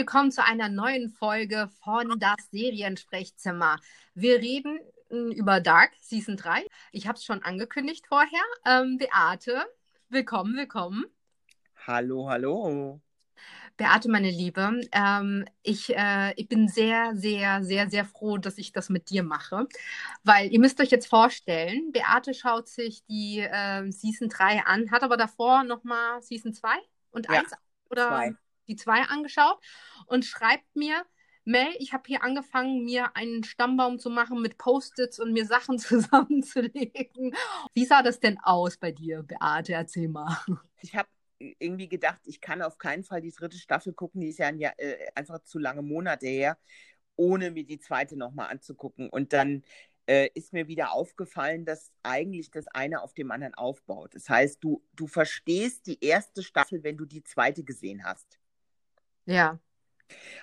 willkommen zu einer neuen Folge von Das Seriensprechzimmer. Wir reden hm, über Dark Season 3. Ich habe es schon angekündigt vorher. Ähm, Beate, willkommen, willkommen. Hallo, hallo. Beate, meine Liebe, ähm, ich, äh, ich bin sehr, sehr, sehr, sehr froh, dass ich das mit dir mache. Weil ihr müsst euch jetzt vorstellen, Beate schaut sich die äh, Season 3 an, hat aber davor nochmal Season 2 und ja, 1 oder zwei. Die 2 angeschaut und schreibt mir, Mel, ich habe hier angefangen, mir einen Stammbaum zu machen mit Post-its und mir Sachen zusammenzulegen. Wie sah das denn aus bei dir, Beate? Erzähl mal. Ich habe irgendwie gedacht, ich kann auf keinen Fall die dritte Staffel gucken, die ist ja äh, einfach zu lange Monate her, ohne mir die zweite nochmal anzugucken. Und dann äh, ist mir wieder aufgefallen, dass eigentlich das eine auf dem anderen aufbaut. Das heißt, du, du verstehst die erste Staffel, wenn du die zweite gesehen hast. Ja.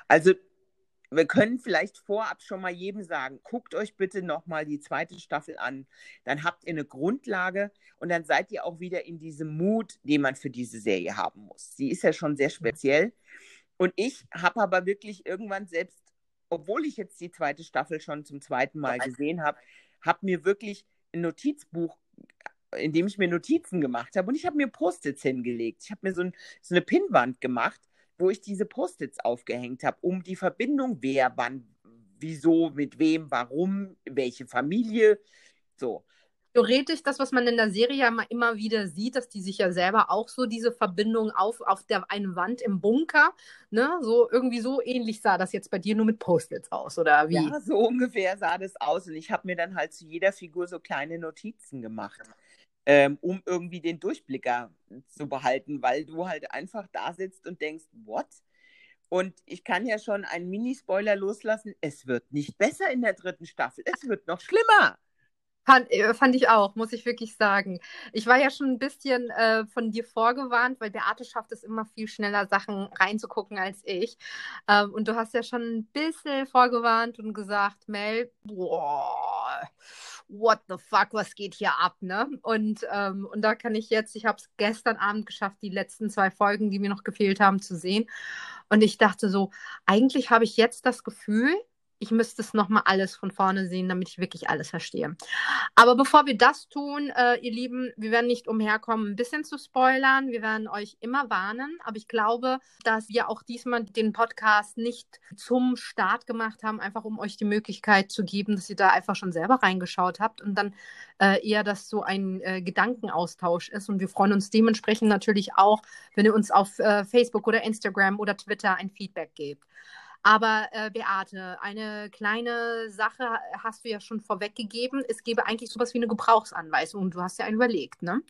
Also wir können vielleicht vorab schon mal jedem sagen, guckt euch bitte nochmal die zweite Staffel an. Dann habt ihr eine Grundlage und dann seid ihr auch wieder in diesem Mut, den man für diese Serie haben muss. Sie ist ja schon sehr speziell. Und ich habe aber wirklich irgendwann selbst, obwohl ich jetzt die zweite Staffel schon zum zweiten Mal gesehen habe, habe mir wirklich ein Notizbuch in dem ich mir Notizen gemacht habe und ich habe mir Post-its hingelegt. Ich habe mir so, ein, so eine Pinnwand gemacht wo ich diese Post-its aufgehängt habe, um die Verbindung, wer, wann, wieso, mit wem, warum, welche Familie, so. Theoretisch das, was man in der Serie ja immer wieder sieht, dass die sich ja selber auch so diese Verbindung auf, auf der einen Wand im Bunker, ne, so irgendwie so ähnlich sah das jetzt bei dir nur mit Post-its aus, oder wie? Ja, so ungefähr sah das aus und ich habe mir dann halt zu jeder Figur so kleine Notizen gemacht ähm, um irgendwie den Durchblicker zu behalten, weil du halt einfach da sitzt und denkst, what? Und ich kann ja schon einen Mini-Spoiler loslassen. Es wird nicht besser in der dritten Staffel. Es wird noch schlimmer. Fand, äh, fand, ich auch, muss ich wirklich sagen. Ich war ja schon ein bisschen äh, von dir vorgewarnt, weil Beate schafft es immer viel schneller, Sachen reinzugucken als ich. Ähm, und du hast ja schon ein bisschen vorgewarnt und gesagt, Mel, boah, what the fuck, was geht hier ab, ne? Und, ähm, und da kann ich jetzt, ich habe es gestern Abend geschafft, die letzten zwei Folgen, die mir noch gefehlt haben, zu sehen. Und ich dachte so, eigentlich habe ich jetzt das Gefühl, ich müsste es nochmal alles von vorne sehen, damit ich wirklich alles verstehe. Aber bevor wir das tun, äh, ihr Lieben, wir werden nicht umherkommen, ein bisschen zu spoilern. Wir werden euch immer warnen. Aber ich glaube, dass wir auch diesmal den Podcast nicht zum Start gemacht haben, einfach um euch die Möglichkeit zu geben, dass ihr da einfach schon selber reingeschaut habt und dann äh, eher das so ein äh, Gedankenaustausch ist. Und wir freuen uns dementsprechend natürlich auch, wenn ihr uns auf äh, Facebook oder Instagram oder Twitter ein Feedback gebt. Aber äh, Beate, eine kleine Sache hast du ja schon vorweggegeben. Es gäbe eigentlich sowas wie eine Gebrauchsanweisung. Du hast ja einen überlegt, ne?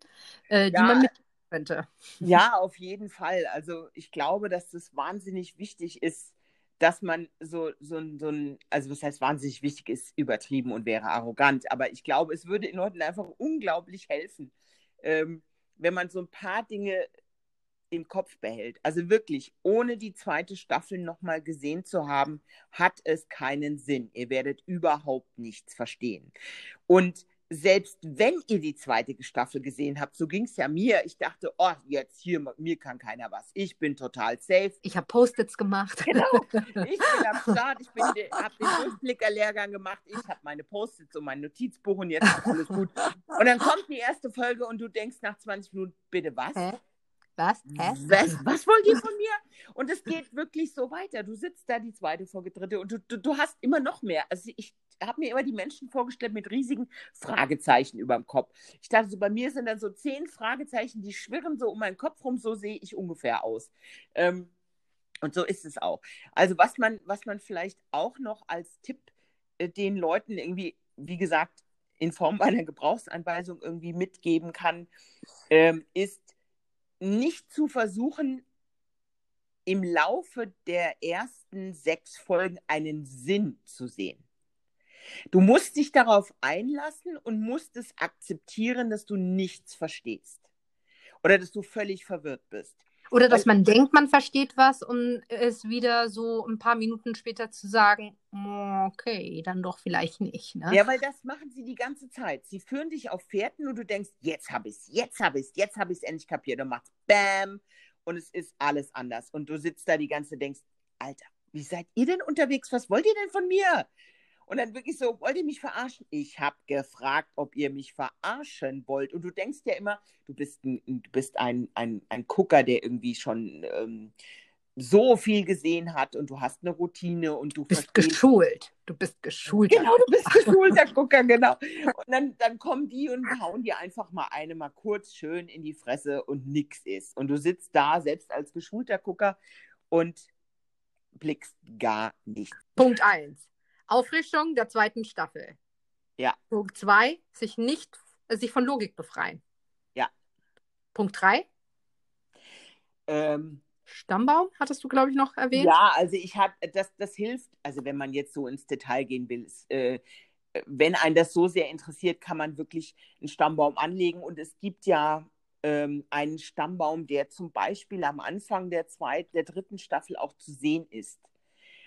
Äh, ja, die man mit könnte. Ja, auf jeden Fall. Also ich glaube, dass das wahnsinnig wichtig ist, dass man so, so, so ein, also was heißt wahnsinnig wichtig ist, übertrieben und wäre arrogant. Aber ich glaube, es würde den Leuten einfach unglaublich helfen, ähm, wenn man so ein paar Dinge im Kopf behält. Also wirklich, ohne die zweite Staffel nochmal gesehen zu haben, hat es keinen Sinn. Ihr werdet überhaupt nichts verstehen. Und selbst wenn ihr die zweite Staffel gesehen habt, so ging es ja mir. Ich dachte, oh, jetzt hier, mir kann keiner was. Ich bin total safe. Ich habe Post-its gemacht. Genau. Ich bin am Start. Ich habe den Durchblickerlehrgang gemacht. Ich habe meine Post-its und mein Notizbuch und jetzt ist alles gut. Und dann kommt die erste Folge und du denkst nach 20 Minuten, bitte was? Hä? Was? Hä? Was, was wollt ihr von mir? Und es geht wirklich so weiter. Du sitzt da die zweite Folge, dritte und du, du, du hast immer noch mehr. Also ich habe mir immer die Menschen vorgestellt mit riesigen Fragezeichen über dem Kopf. Ich dachte so, bei mir sind dann so zehn Fragezeichen, die schwirren so um meinen Kopf rum, so sehe ich ungefähr aus. Ähm, und so ist es auch. Also was man, was man vielleicht auch noch als Tipp äh, den Leuten irgendwie, wie gesagt, in Form einer Gebrauchsanweisung irgendwie mitgeben kann, ähm, ist, nicht zu versuchen, im Laufe der ersten sechs Folgen einen Sinn zu sehen. Du musst dich darauf einlassen und musst es akzeptieren, dass du nichts verstehst oder dass du völlig verwirrt bist. Oder dass man denkt, man versteht was und es wieder so ein paar Minuten später zu sagen, okay, dann doch vielleicht nicht. Ne? Ja, weil das machen sie die ganze Zeit. Sie führen dich auf Fährten und du denkst, jetzt habe ich es, jetzt habe ich es, jetzt habe ich es endlich kapiert. Und machst Bam und es ist alles anders. Und du sitzt da die ganze Zeit denkst, Alter, wie seid ihr denn unterwegs? Was wollt ihr denn von mir? Und dann wirklich so, wollt ihr mich verarschen? Ich habe gefragt, ob ihr mich verarschen wollt. Und du denkst ja immer, du bist ein, du bist ein, ein, ein Gucker, der irgendwie schon ähm, so viel gesehen hat und du hast eine Routine und du bist geschult. Du bist geschult. Genau, du bist geschulter Gucker, genau. Und dann, dann kommen die und hauen dir einfach mal eine mal kurz schön in die Fresse und nix ist. Und du sitzt da, selbst als geschulter Gucker und blickst gar nichts. Punkt 1. Auffrischung der zweiten Staffel. Ja. Punkt 2, sich nicht, äh, sich von Logik befreien. Ja. Punkt 3. Ähm, Stammbaum, hattest du, glaube ich, noch erwähnt? Ja, also ich habe, das, das hilft, also wenn man jetzt so ins Detail gehen will, ist, äh, wenn einen das so sehr interessiert, kann man wirklich einen Stammbaum anlegen. Und es gibt ja ähm, einen Stammbaum, der zum Beispiel am Anfang der zweiten, der dritten Staffel auch zu sehen ist.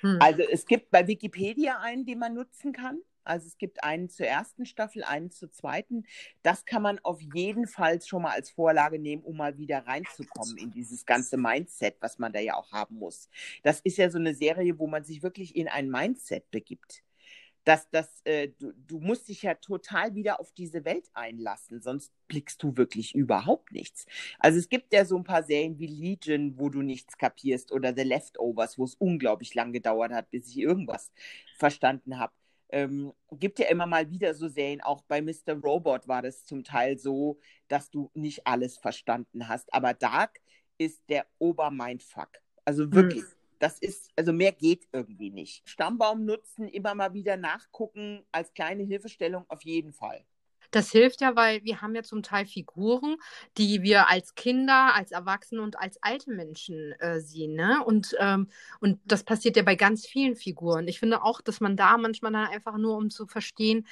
Hm. Also es gibt bei Wikipedia einen, den man nutzen kann. Also es gibt einen zur ersten Staffel, einen zur zweiten. Das kann man auf jeden Fall schon mal als Vorlage nehmen, um mal wieder reinzukommen in dieses ganze Mindset, was man da ja auch haben muss. Das ist ja so eine Serie, wo man sich wirklich in ein Mindset begibt. Das, das, äh, du, du musst dich ja total wieder auf diese Welt einlassen, sonst blickst du wirklich überhaupt nichts. Also es gibt ja so ein paar Serien wie Legion, wo du nichts kapierst, oder The Leftovers, wo es unglaublich lang gedauert hat, bis ich irgendwas verstanden habe ähm, gibt ja immer mal wieder so Serien, auch bei Mr. Robot war das zum Teil so, dass du nicht alles verstanden hast. Aber Dark ist der Obermindfuck. Also hm. wirklich. Hm. Das ist, also mehr geht irgendwie nicht. Stammbaum nutzen, immer mal wieder nachgucken, als kleine Hilfestellung auf jeden Fall. Das hilft ja, weil wir haben ja zum Teil Figuren, die wir als Kinder, als Erwachsene und als alte Menschen äh, sehen. Ne? Und, ähm, und das passiert ja bei ganz vielen Figuren. Ich finde auch, dass man da manchmal dann einfach nur, um zu verstehen,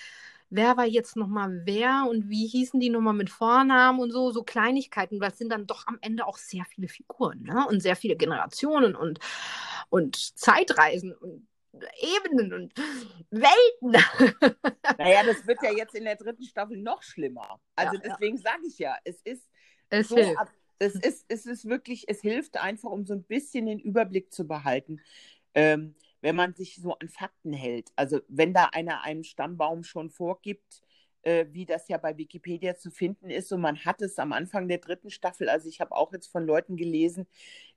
wer war jetzt nochmal wer und wie hießen die nochmal mit Vornamen und so, so Kleinigkeiten, weil es sind dann doch am Ende auch sehr viele Figuren ne? und sehr viele Generationen und, und Zeitreisen und Ebenen und Welten. Naja, das wird ja jetzt in der dritten Staffel noch schlimmer. Also ja, deswegen ja. sage ich ja, es ist es so hilft. es ist, es ist wirklich, es hilft einfach, um so ein bisschen den Überblick zu behalten, ähm, wenn man sich so an Fakten hält. Also wenn da einer einen Stammbaum schon vorgibt, äh, wie das ja bei Wikipedia zu finden ist, und man hat es am Anfang der dritten Staffel, also ich habe auch jetzt von Leuten gelesen,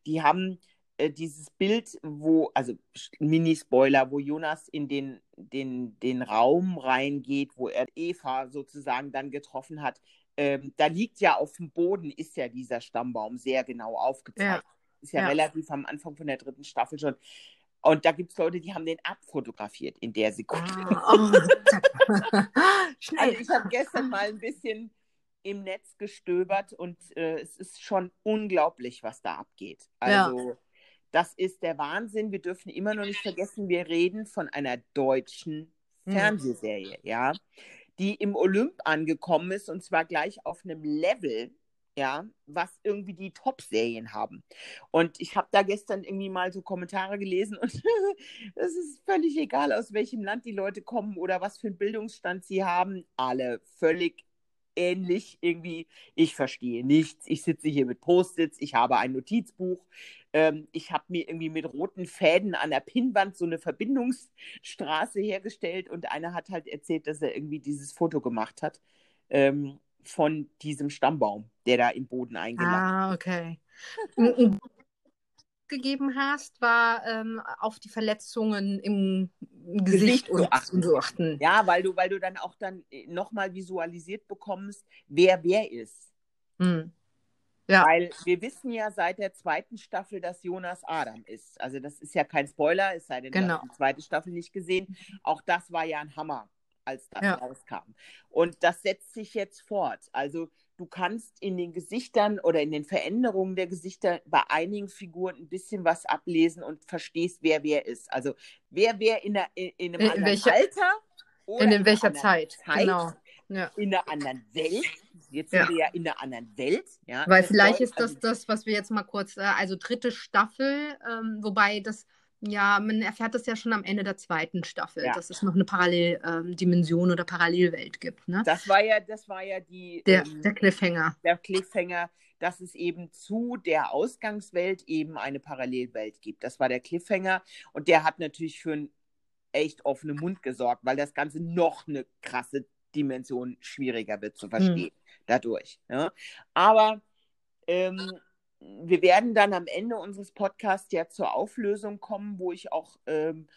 die haben äh, dieses Bild, wo, also Mini-Spoiler, wo Jonas in den, den, den Raum reingeht, wo er Eva sozusagen dann getroffen hat, ähm, da liegt ja auf dem Boden, ist ja dieser Stammbaum sehr genau aufgezeigt. Ja. Ist ja, ja, relativ am Anfang von der dritten Staffel schon. Und da gibt es Leute, die haben den abfotografiert in der Sekunde. Ah, oh. Schnell. Also ich habe gestern mal ein bisschen im Netz gestöbert und äh, es ist schon unglaublich, was da abgeht. Also ja. Das ist der Wahnsinn. Wir dürfen immer noch nicht vergessen, wir reden von einer deutschen hm. Fernsehserie, ja, die im Olymp angekommen ist und zwar gleich auf einem Level, ja, was irgendwie die Top-Serien haben. Und ich habe da gestern irgendwie mal so Kommentare gelesen und es ist völlig egal, aus welchem Land die Leute kommen oder was für einen Bildungsstand sie haben. Alle völlig ähnlich irgendwie. Ich verstehe nichts. Ich sitze hier mit Post-its, ich habe ein Notizbuch. Ähm, ich habe mir irgendwie mit roten Fäden an der Pinnwand so eine Verbindungsstraße hergestellt und einer hat halt erzählt, dass er irgendwie dieses Foto gemacht hat ähm, von diesem Stammbaum, der da im Boden eingeladen Ah, okay gegeben hast, war ähm, auf die Verletzungen im Gesicht, Gesicht und, achten. zu achten. Ja, weil du, weil du dann auch dann äh, nochmal visualisiert bekommst, wer wer ist. Hm. Ja. Weil wir wissen ja seit der zweiten Staffel, dass Jonas Adam ist. Also das ist ja kein Spoiler, es sei denn, genau. du hast die zweite Staffel nicht gesehen. Auch das war ja ein Hammer, als das ja. rauskam. Und das setzt sich jetzt fort. Also du kannst in den Gesichtern oder in den Veränderungen der Gesichter bei einigen Figuren ein bisschen was ablesen und verstehst, wer wer ist. Also wer wer in, der, in, in einem in anderen welcher, Alter oder in, in welcher Zeit, Zeit, genau. Ja. in einer anderen Welt. Jetzt sind ja. wir ja in einer anderen Welt. Ja. Weil vielleicht ist das also, das, was wir jetzt mal kurz, äh, also dritte Staffel, ähm, wobei das ja, man erfährt das ja schon am Ende der zweiten Staffel, ja. dass es noch eine Paralleldimension ähm, oder Parallelwelt gibt. Ne? Das war ja, das war ja die der, ähm, der Cliffhanger. Der Cliffhanger, dass es eben zu der Ausgangswelt eben eine Parallelwelt gibt. Das war der Cliffhanger und der hat natürlich für einen echt offenen Mund gesorgt, weil das Ganze noch eine krasse Dimension schwieriger wird zu verstehen hm. dadurch. Ja. Aber ähm, wir werden dann am Ende unseres Podcasts ja zur Auflösung kommen, wo ich auch, ähm,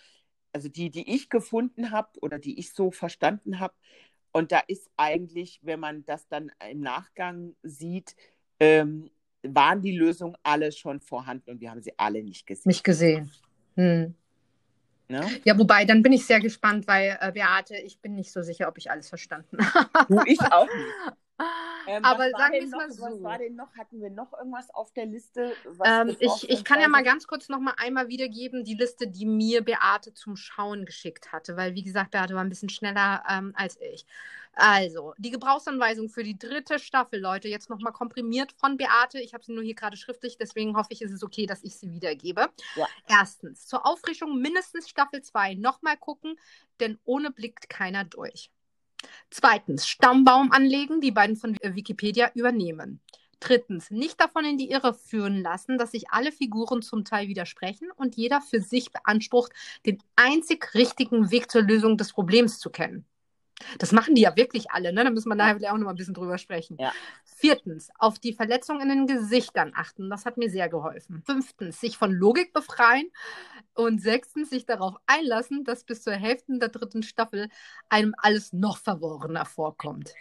also die, die ich gefunden habe oder die ich so verstanden habe, und da ist eigentlich, wenn man das dann im Nachgang sieht, ähm, waren die Lösungen alle schon vorhanden und wir haben sie alle nicht gesehen. Nicht gesehen. Hm. Ne? Ja, wobei, dann bin ich sehr gespannt, weil äh, Beate, ich bin nicht so sicher, ob ich alles verstanden habe. Du, ich auch nicht. Ähm, Aber sagen wir es mal so. Was war denn noch? Hatten wir noch irgendwas auf der Liste? Ähm, ich, ich kann ja mal ganz kurz noch mal einmal wiedergeben, die Liste, die mir Beate zum Schauen geschickt hatte, weil wie gesagt, Beate war ein bisschen schneller ähm, als ich. Also, die Gebrauchsanweisung für die dritte Staffel, Leute, jetzt nochmal komprimiert von Beate. Ich habe sie nur hier gerade schriftlich, deswegen hoffe ich, ist es okay, dass ich sie wiedergebe. Ja. Erstens, zur Auffrischung mindestens Staffel 2 nochmal gucken, denn ohne blickt keiner durch. Zweitens, Stammbaum anlegen, die beiden von Wikipedia übernehmen. Drittens, nicht davon in die Irre führen lassen, dass sich alle Figuren zum Teil widersprechen und jeder für sich beansprucht, den einzig richtigen Weg zur Lösung des Problems zu kennen. Das machen die ja wirklich alle, ne? Da müssen wir nachher auch noch mal ein bisschen drüber sprechen. Ja. Viertens, auf die Verletzungen in den Gesichtern achten. Das hat mir sehr geholfen. Fünftens, sich von Logik befreien. Und sechstens, sich darauf einlassen, dass bis zur Hälfte der dritten Staffel einem alles noch verworrener vorkommt.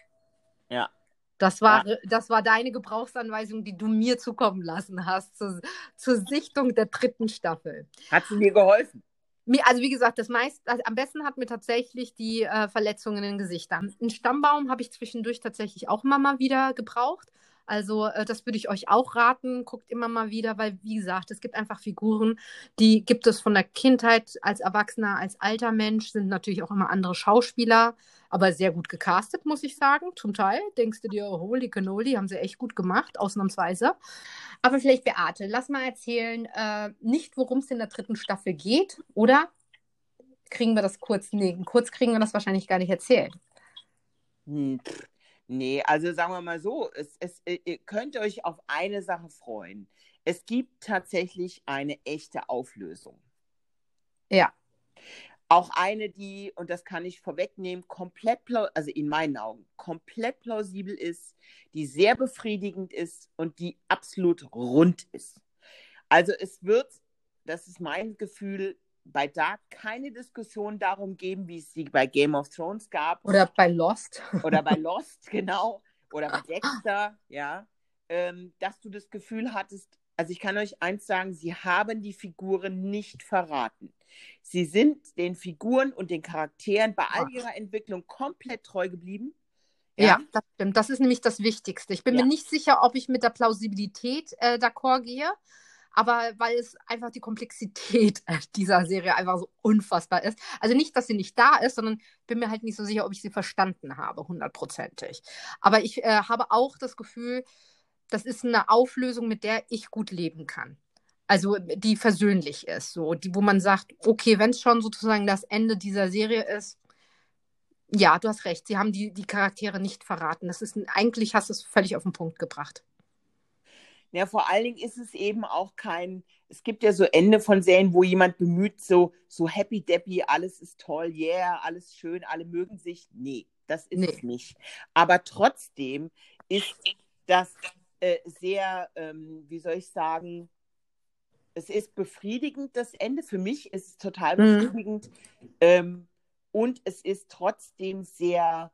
Ja. Das war, ja. das war deine Gebrauchsanweisung, die du mir zukommen lassen hast zur, zur Sichtung der dritten Staffel. Hat sie mir geholfen? Also wie gesagt, das meist, also am besten hat mir tatsächlich die äh, Verletzungen in den Gesichtern. Einen Stammbaum habe ich zwischendurch tatsächlich auch immer mal wieder gebraucht. Also äh, das würde ich euch auch raten. Guckt immer mal wieder, weil wie gesagt, es gibt einfach Figuren, die gibt es von der Kindheit als Erwachsener, als alter Mensch, sind natürlich auch immer andere Schauspieler, aber sehr gut gecastet, muss ich sagen. Zum Teil denkst du dir, holy cannoli, haben sie echt gut gemacht, ausnahmsweise. Aber vielleicht Beate, lass mal erzählen, äh, nicht worum es in der dritten Staffel geht, oder? Kriegen wir das kurz? Nee, kurz kriegen wir das wahrscheinlich gar nicht erzählt. Hm, Nee, also sagen wir mal so, es, es, ihr könnt euch auf eine Sache freuen. Es gibt tatsächlich eine echte Auflösung. Ja. Auch eine, die, und das kann ich vorwegnehmen, komplett, also in meinen Augen, komplett plausibel ist, die sehr befriedigend ist und die absolut rund ist. Also es wird, das ist mein Gefühl, bei Dark keine Diskussion darum geben, wie es sie bei Game of Thrones gab. Oder bei Lost. Oder bei Lost, genau. Oder bei Dexter, ja. Ähm, dass du das Gefühl hattest, also ich kann euch eins sagen, sie haben die Figuren nicht verraten. Sie sind den Figuren und den Charakteren bei all ihrer Entwicklung komplett treu geblieben. Ja, ja das stimmt. Das ist nämlich das Wichtigste. Ich bin ja. mir nicht sicher, ob ich mit der Plausibilität äh, d'accord gehe aber weil es einfach die Komplexität dieser Serie einfach so unfassbar ist. Also nicht, dass sie nicht da ist, sondern bin mir halt nicht so sicher, ob ich sie verstanden habe, hundertprozentig. Aber ich äh, habe auch das Gefühl, das ist eine Auflösung, mit der ich gut leben kann. Also die versöhnlich ist, so, die, wo man sagt, okay, wenn es schon sozusagen das Ende dieser Serie ist, ja, du hast recht, sie haben die, die Charaktere nicht verraten. Das ist eigentlich hast du es völlig auf den Punkt gebracht. Ja, vor allen Dingen ist es eben auch kein, es gibt ja so Ende von Serien, wo jemand bemüht, so, so happy deppy, alles ist toll, yeah, alles schön, alle mögen sich. Nee, das ist nee. es nicht. Aber trotzdem ist das äh, sehr, ähm, wie soll ich sagen, es ist befriedigend, das Ende. Für mich ist es total mhm. befriedigend. Mhm. Ähm, und es ist trotzdem sehr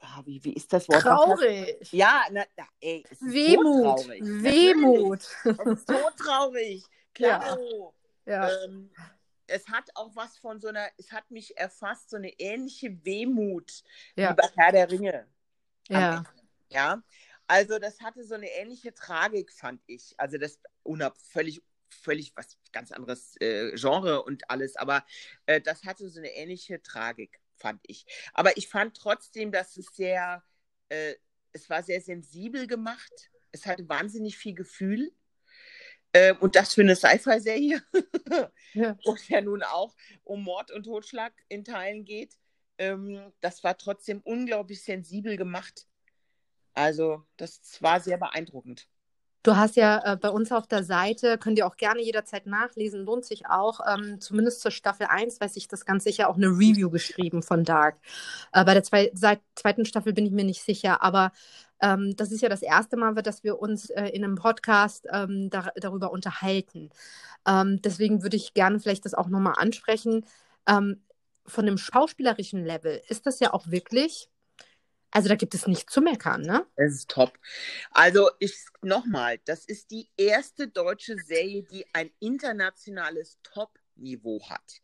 ah, wie, wie ist das Wort? Traurig. Ja, na, na, ey, es ist Wehmut. Traurig. Wehmut. Es ist todtraurig. Klar. Ja. Ähm, es hat auch was von so einer, es hat mich erfasst, so eine ähnliche Wehmut ja. wie bei Herr der Ringe. Ja. Ja. Also das hatte so eine ähnliche Tragik, fand ich. Also das unab völlig völlig was ganz anderes äh, Genre und alles, aber äh, das hatte so eine ähnliche Tragik fand ich. Aber ich fand trotzdem, dass es sehr, äh, es war sehr sensibel gemacht. Es hatte wahnsinnig viel Gefühl. Äh, und das für eine Sci-Fi-Serie, ja. wo es ja nun auch um Mord und Totschlag in Teilen geht. Ähm, das war trotzdem unglaublich sensibel gemacht. Also, das war sehr beeindruckend. Du hast ja äh, bei uns auf der Seite, könnt ihr auch gerne jederzeit nachlesen, lohnt sich auch, ähm, zumindest zur Staffel 1, weiß ich das ganz sicher, auch eine Review geschrieben von Dark. Äh, bei der zwei, zweiten Staffel bin ich mir nicht sicher, aber ähm, das ist ja das erste Mal, dass wir uns äh, in einem Podcast ähm, da, darüber unterhalten. Ähm, deswegen würde ich gerne vielleicht das auch nochmal ansprechen. Ähm, von dem schauspielerischen Level ist das ja auch wirklich also da gibt es nichts zu meckern, ne? Es ist top. Also ich nochmal, das ist die erste deutsche Serie, die ein internationales Top-Niveau hat.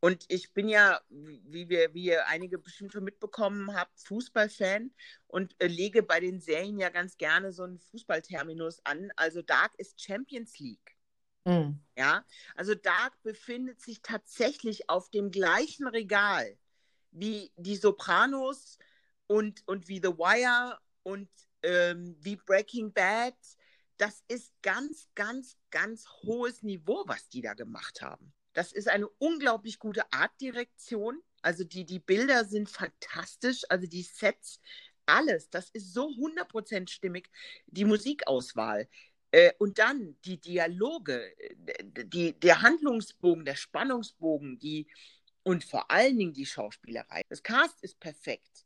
Und ich bin ja, wie wir, wie ihr einige bestimmt schon mitbekommen habt, Fußballfan und äh, lege bei den Serien ja ganz gerne so einen Fußballterminus an. Also Dark ist Champions League. Mhm. Ja, also Dark befindet sich tatsächlich auf dem gleichen Regal wie die Sopranos, und, und wie The Wire und ähm, wie Breaking Bad. Das ist ganz, ganz, ganz hohes Niveau, was die da gemacht haben. Das ist eine unglaublich gute Artdirektion. Also die, die Bilder sind fantastisch, also die Sets, alles. Das ist so 100% stimmig. Die Musikauswahl. Äh, und dann die Dialoge, die, der Handlungsbogen, der Spannungsbogen, die und vor allen Dingen die Schauspielerei. Das Cast ist perfekt.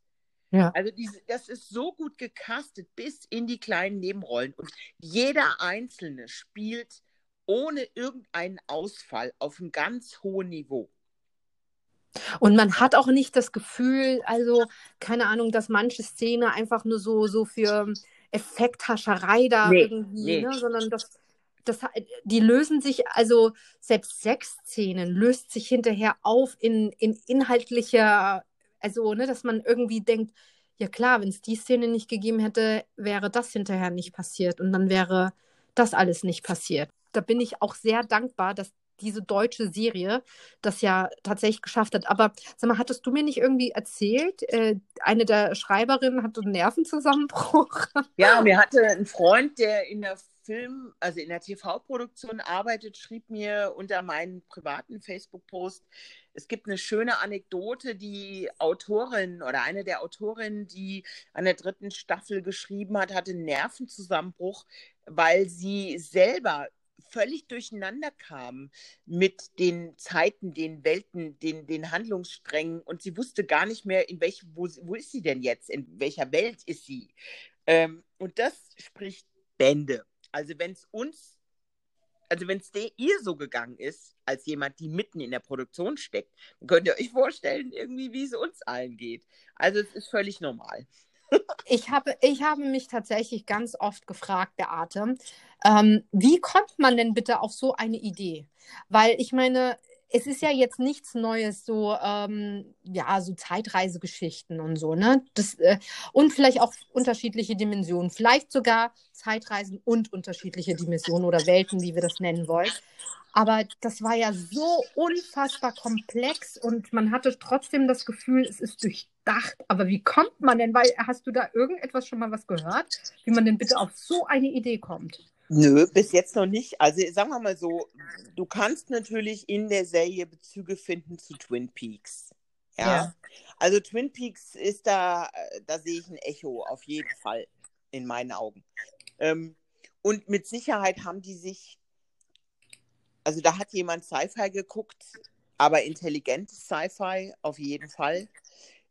Ja. Also diese, das ist so gut gecastet bis in die kleinen Nebenrollen und jeder Einzelne spielt ohne irgendeinen Ausfall auf einem ganz hohen Niveau. Und man hat auch nicht das Gefühl, also keine Ahnung, dass manche Szene einfach nur so, so für Effekthascherei da nee, irgendwie, nee. Ne? sondern das, das, die lösen sich, also selbst Sexszenen löst sich hinterher auf in, in inhaltlicher also, ne, dass man irgendwie denkt, ja klar, wenn es die Szene nicht gegeben hätte, wäre das hinterher nicht passiert und dann wäre das alles nicht passiert. Da bin ich auch sehr dankbar, dass diese deutsche Serie das ja tatsächlich geschafft hat. Aber sag mal, hattest du mir nicht irgendwie erzählt, äh, eine der Schreiberinnen hatte einen Nervenzusammenbruch? Ja, mir hatte ein Freund, der in der Film, also in der TV-Produktion arbeitet, schrieb mir unter meinen privaten Facebook-Post, es gibt eine schöne Anekdote, die Autorin oder eine der Autorinnen, die an der dritten Staffel geschrieben hat, hatte einen Nervenzusammenbruch, weil sie selber völlig durcheinander kam mit den Zeiten, den Welten, den, den Handlungssträngen und sie wusste gar nicht mehr, in welchem, wo, wo ist sie denn jetzt, in welcher Welt ist sie. Ähm, und das spricht Bände. Also wenn es uns, also wenn es ihr so gegangen ist, als jemand, die mitten in der Produktion steckt, dann könnt ihr euch vorstellen, irgendwie, wie es uns allen geht. Also es ist völlig normal. Ich, habe, ich habe mich tatsächlich ganz oft gefragt, Beate, ähm, wie kommt man denn bitte auf so eine Idee? Weil ich meine, es ist ja jetzt nichts Neues, so, ähm, ja, so Zeitreisegeschichten und so, ne? Das, äh, und vielleicht auch unterschiedliche Dimensionen. Vielleicht sogar Zeitreisen und unterschiedliche Dimensionen oder Welten, wie wir das nennen wollen. Aber das war ja so unfassbar komplex und man hatte trotzdem das Gefühl, es ist durchdacht. Aber wie kommt man denn? Weil hast du da irgendetwas schon mal was gehört, wie man denn bitte auf so eine Idee kommt? Nö, bis jetzt noch nicht. Also sagen wir mal so, du kannst natürlich in der Serie Bezüge finden zu Twin Peaks. Ja. ja. Also Twin Peaks ist da, da sehe ich ein Echo auf jeden Fall in meinen Augen. Ähm, und mit Sicherheit haben die sich, also da hat jemand Sci-Fi geguckt, aber intelligentes Sci-Fi auf jeden Fall.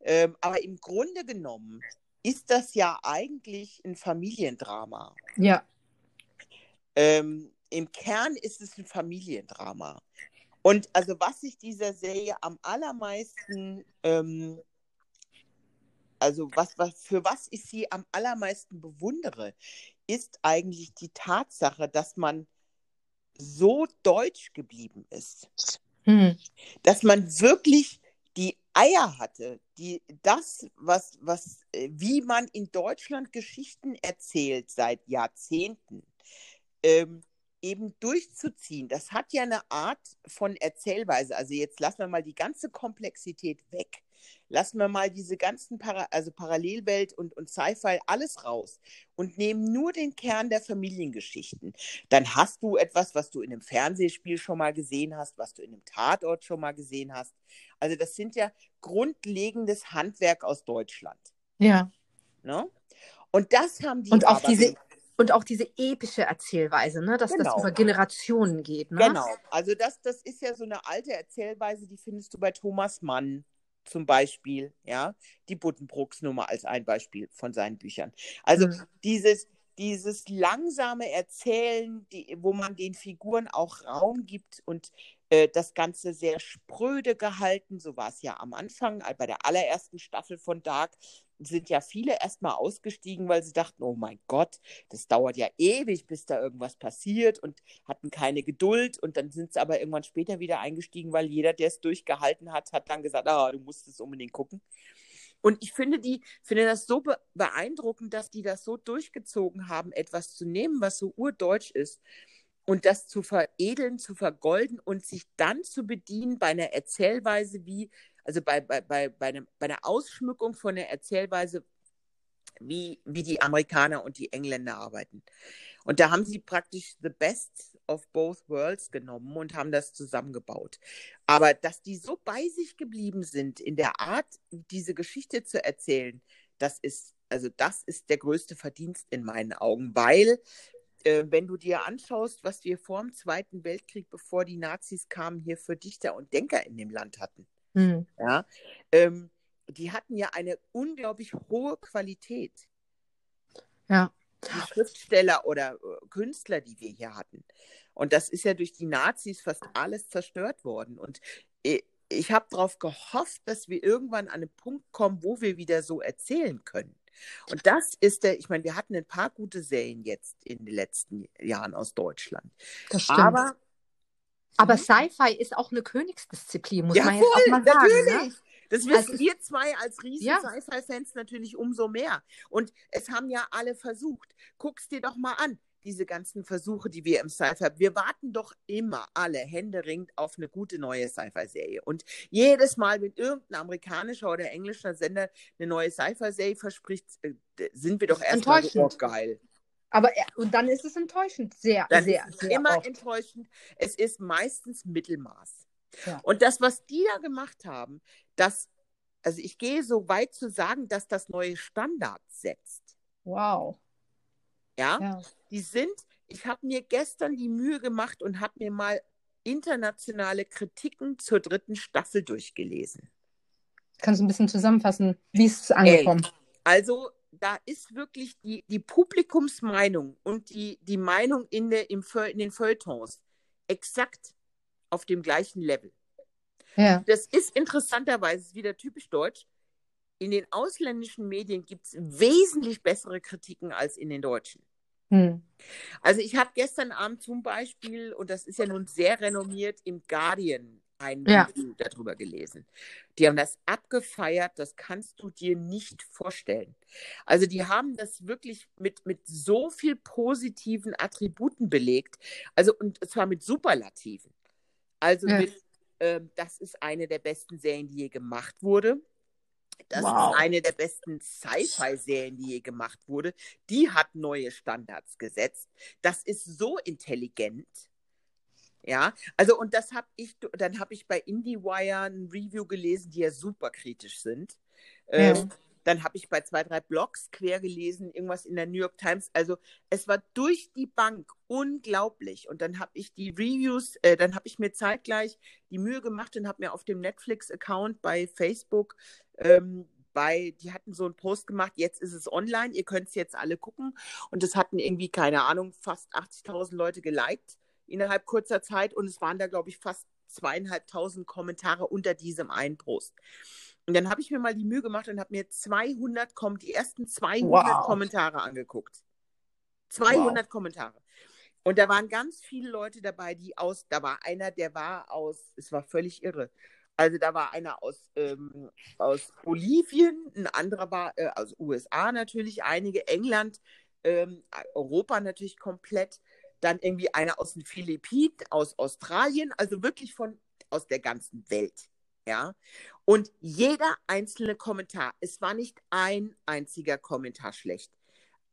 Ähm, aber im Grunde genommen ist das ja eigentlich ein Familiendrama. Ja. Ähm, Im Kern ist es ein Familiendrama. Und also was ich dieser Serie am allermeisten, ähm, also was, was, für was ich sie am allermeisten bewundere, ist eigentlich die Tatsache, dass man so deutsch geblieben ist. Hm. Dass man wirklich die Eier hatte, die das, was, was, äh, wie man in Deutschland Geschichten erzählt seit Jahrzehnten, ähm, eben durchzuziehen, das hat ja eine Art von Erzählweise. Also jetzt lassen wir mal die ganze Komplexität weg. Lassen wir mal diese ganzen Para also Parallelwelt und, und Sci-Fi alles raus und nehmen nur den Kern der Familiengeschichten. Dann hast du etwas, was du in einem Fernsehspiel schon mal gesehen hast, was du in einem Tatort schon mal gesehen hast. Also das sind ja grundlegendes Handwerk aus Deutschland. Ja. Ne? Und das haben die. Und auch diese Und auch diese epische Erzählweise, ne? dass Genau. das über Generationen geht. Ne? Genau. Also das, das ist ja so eine alte Erzählweise, die findest du bei Thomas Mann zum Beispiel, ja, die Buddenbrooks-Nummer als ein Beispiel von seinen Büchern. Also Mhm. dieses, dieses langsame Erzählen, die, wo man den Figuren auch Raum gibt und äh, das Ganze sehr spröde gehalten, so war es ja am Anfang, bei der allerersten Staffel von Dark, sind ja viele erstmal ausgestiegen, weil sie dachten, oh mein Gott, das dauert ja ewig, bis da irgendwas passiert und hatten keine Geduld und dann sind sie aber irgendwann später wieder eingestiegen, weil jeder, der es durchgehalten hat, hat dann gesagt, ah, du musst es unbedingt gucken. Und ich finde die, finde das so be beeindruckend, dass die das so durchgezogen haben, etwas zu nehmen, was so urdeutsch ist und das zu veredeln, zu vergolden und sich dann zu bedienen bei einer Erzählweise wie, also bei, bei, bei, bei, einem, bei einer Ausschmückung von einer Erzählweise, wie, wie die Amerikaner und die Engländer arbeiten. Und da haben sie praktisch the best of both worlds genommen und haben das zusammengebaut. Aber dass die so bei sich geblieben sind in der Art, diese Geschichte zu erzählen, das ist, also das ist der größte Verdienst in meinen Augen, weil äh, wenn du dir anschaust, was wir vor dem Zweiten Weltkrieg, bevor die Nazis kamen, hier für Dichter und Denker in dem Land hatten, Mhm. ja, ähm, die hatten ja eine unglaublich hohe Qualität. Ja. Die Schriftsteller oder äh, Künstler, die wir hier hatten. Und das ist ja durch die Nazis fast alles zerstört worden. Und äh, ich habe darauf gehofft, dass wir irgendwann an einen Punkt kommen, wo wir wieder so erzählen können. Und das ist der, ich meine, wir hatten ein paar gute Serien jetzt in den letzten Jahren aus Deutschland. Das stimmt. Aber, Aber Sci-Fi ist auch eine Königsdisziplin, muss ja, man jetzt auch voll, mal sagen. natürlich. Ne? Das wissen Also- wir zwei als riesen Ja. Sci-Fi-Fans natürlich umso mehr. Und es haben ja alle versucht. Guck's dir doch mal an, diese ganzen Versuche, die wir im Sci-Fi haben. Wir warten doch immer alle händeringend auf eine gute neue Sci-Fi-Serie. Und jedes Mal, wenn irgendein amerikanischer oder englischer Sender eine neue Sci-Fi-Serie verspricht, äh, sind wir doch erstmal so, geil. Aber er- und dann ist es enttäuschend. Sehr, Dann sehr, ist es sehr immer oft. enttäuschend. Es ist meistens Mittelmaß. Ja. Und das, was die da gemacht haben, das, also ich gehe so weit zu sagen, dass das neue Standards setzt. Wow. Ja, Ja. die sind, ich habe mir gestern die Mühe gemacht und habe mir mal internationale Kritiken zur dritten Staffel durchgelesen. Kannst du ein bisschen zusammenfassen, wie ist es angekommen? Also da ist wirklich die, die Publikumsmeinung und die, die Meinung in, der, im, in den Feuilletons exakt auf dem gleichen Level. Ja. Das ist interessanterweise wieder typisch deutsch. In den ausländischen Medien gibt es wesentlich bessere Kritiken als in den deutschen. Hm. Also ich habe gestern Abend zum Beispiel, und das ist ja nun sehr renommiert, im Guardian ein Ja. Review darüber gelesen. Die haben das abgefeiert, das kannst du dir nicht vorstellen. Also die haben das wirklich mit, mit so viel positiven Attributen belegt, also und zwar mit Superlativen. Also Ja. mit, ähm, das ist eine der besten Serien, die je gemacht wurde. Das Wow. ist eine der besten Sci-Fi-Serien, die je gemacht wurde. Die hat neue Standards gesetzt. Das ist so intelligent. Ja, also und das habe ich, dann habe ich bei IndieWire ein Review gelesen, die ja super kritisch sind. Ja. Ähm, dann habe ich bei zwei, drei Blogs quer gelesen, irgendwas in der New York Times. Also es war durch die Bank unglaublich. Und dann habe ich die Reviews, äh, dann habe ich mir zeitgleich die Mühe gemacht und habe mir auf dem Netflix-Account bei Facebook ähm, bei, die hatten so einen Post gemacht, jetzt ist es online, ihr könnt es jetzt alle gucken. Und das hatten irgendwie, keine Ahnung, fast 80.000 Leute geliked innerhalb kurzer Zeit. Und es waren da, glaube ich, fast zweieinhalbtausend Kommentare unter diesem einen Post. Und dann habe ich mir mal die Mühe gemacht und habe mir 200, Kom die ersten 200 Wow. Kommentare angeguckt. 200 Kommentare. Und da waren ganz viele Leute dabei, die aus, da war einer, der war aus, es war völlig irre. Also da war einer aus, ähm, aus Bolivien, ein anderer war äh, aus USA natürlich, einige, England, ähm, Europa natürlich komplett, dann irgendwie einer aus den Philippinen, aus Australien, also wirklich von aus der ganzen Welt. Ja. Und jeder einzelne Kommentar, es war nicht ein einziger Kommentar schlecht.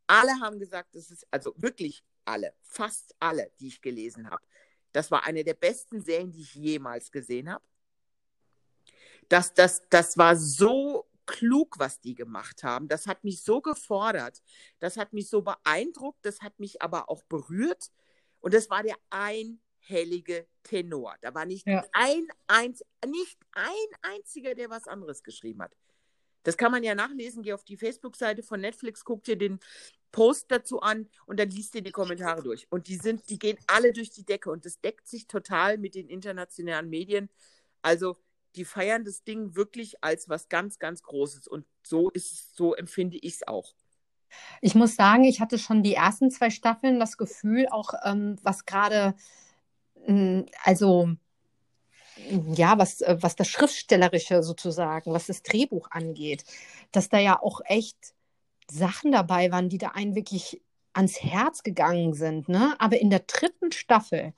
Alle haben gesagt, es ist, also wirklich alle, fast alle, die ich gelesen habe. Das war eine der besten Serien, die ich jemals gesehen habe. Das, das, das war so klug, was die gemacht haben. Das hat mich so gefordert. Das hat mich so beeindruckt. Das hat mich aber auch berührt. Und das war der einhellige Tenor. Da war nicht ja. ein, eins, nicht ein einziger, der was anderes geschrieben hat. Das kann man ja nachlesen. Geh auf die Facebook-Seite von Netflix, guck dir den Post dazu an und dann liest dir die Kommentare durch. Und die sind, die gehen alle durch die Decke und das deckt sich total mit den internationalen Medien. Also die feiern das Ding wirklich als was ganz, ganz Großes. Und so ist so empfinde ich es auch. Ich muss sagen, ich hatte schon die ersten zwei Staffeln das Gefühl, auch ähm, was gerade, hm, also ja, was, äh, was das Schriftstellerische sozusagen, was das Drehbuch angeht, dass da ja auch echt Sachen dabei waren, die da einen wirklich ans Herz gegangen sind. Ne? Aber in der dritten Staffel,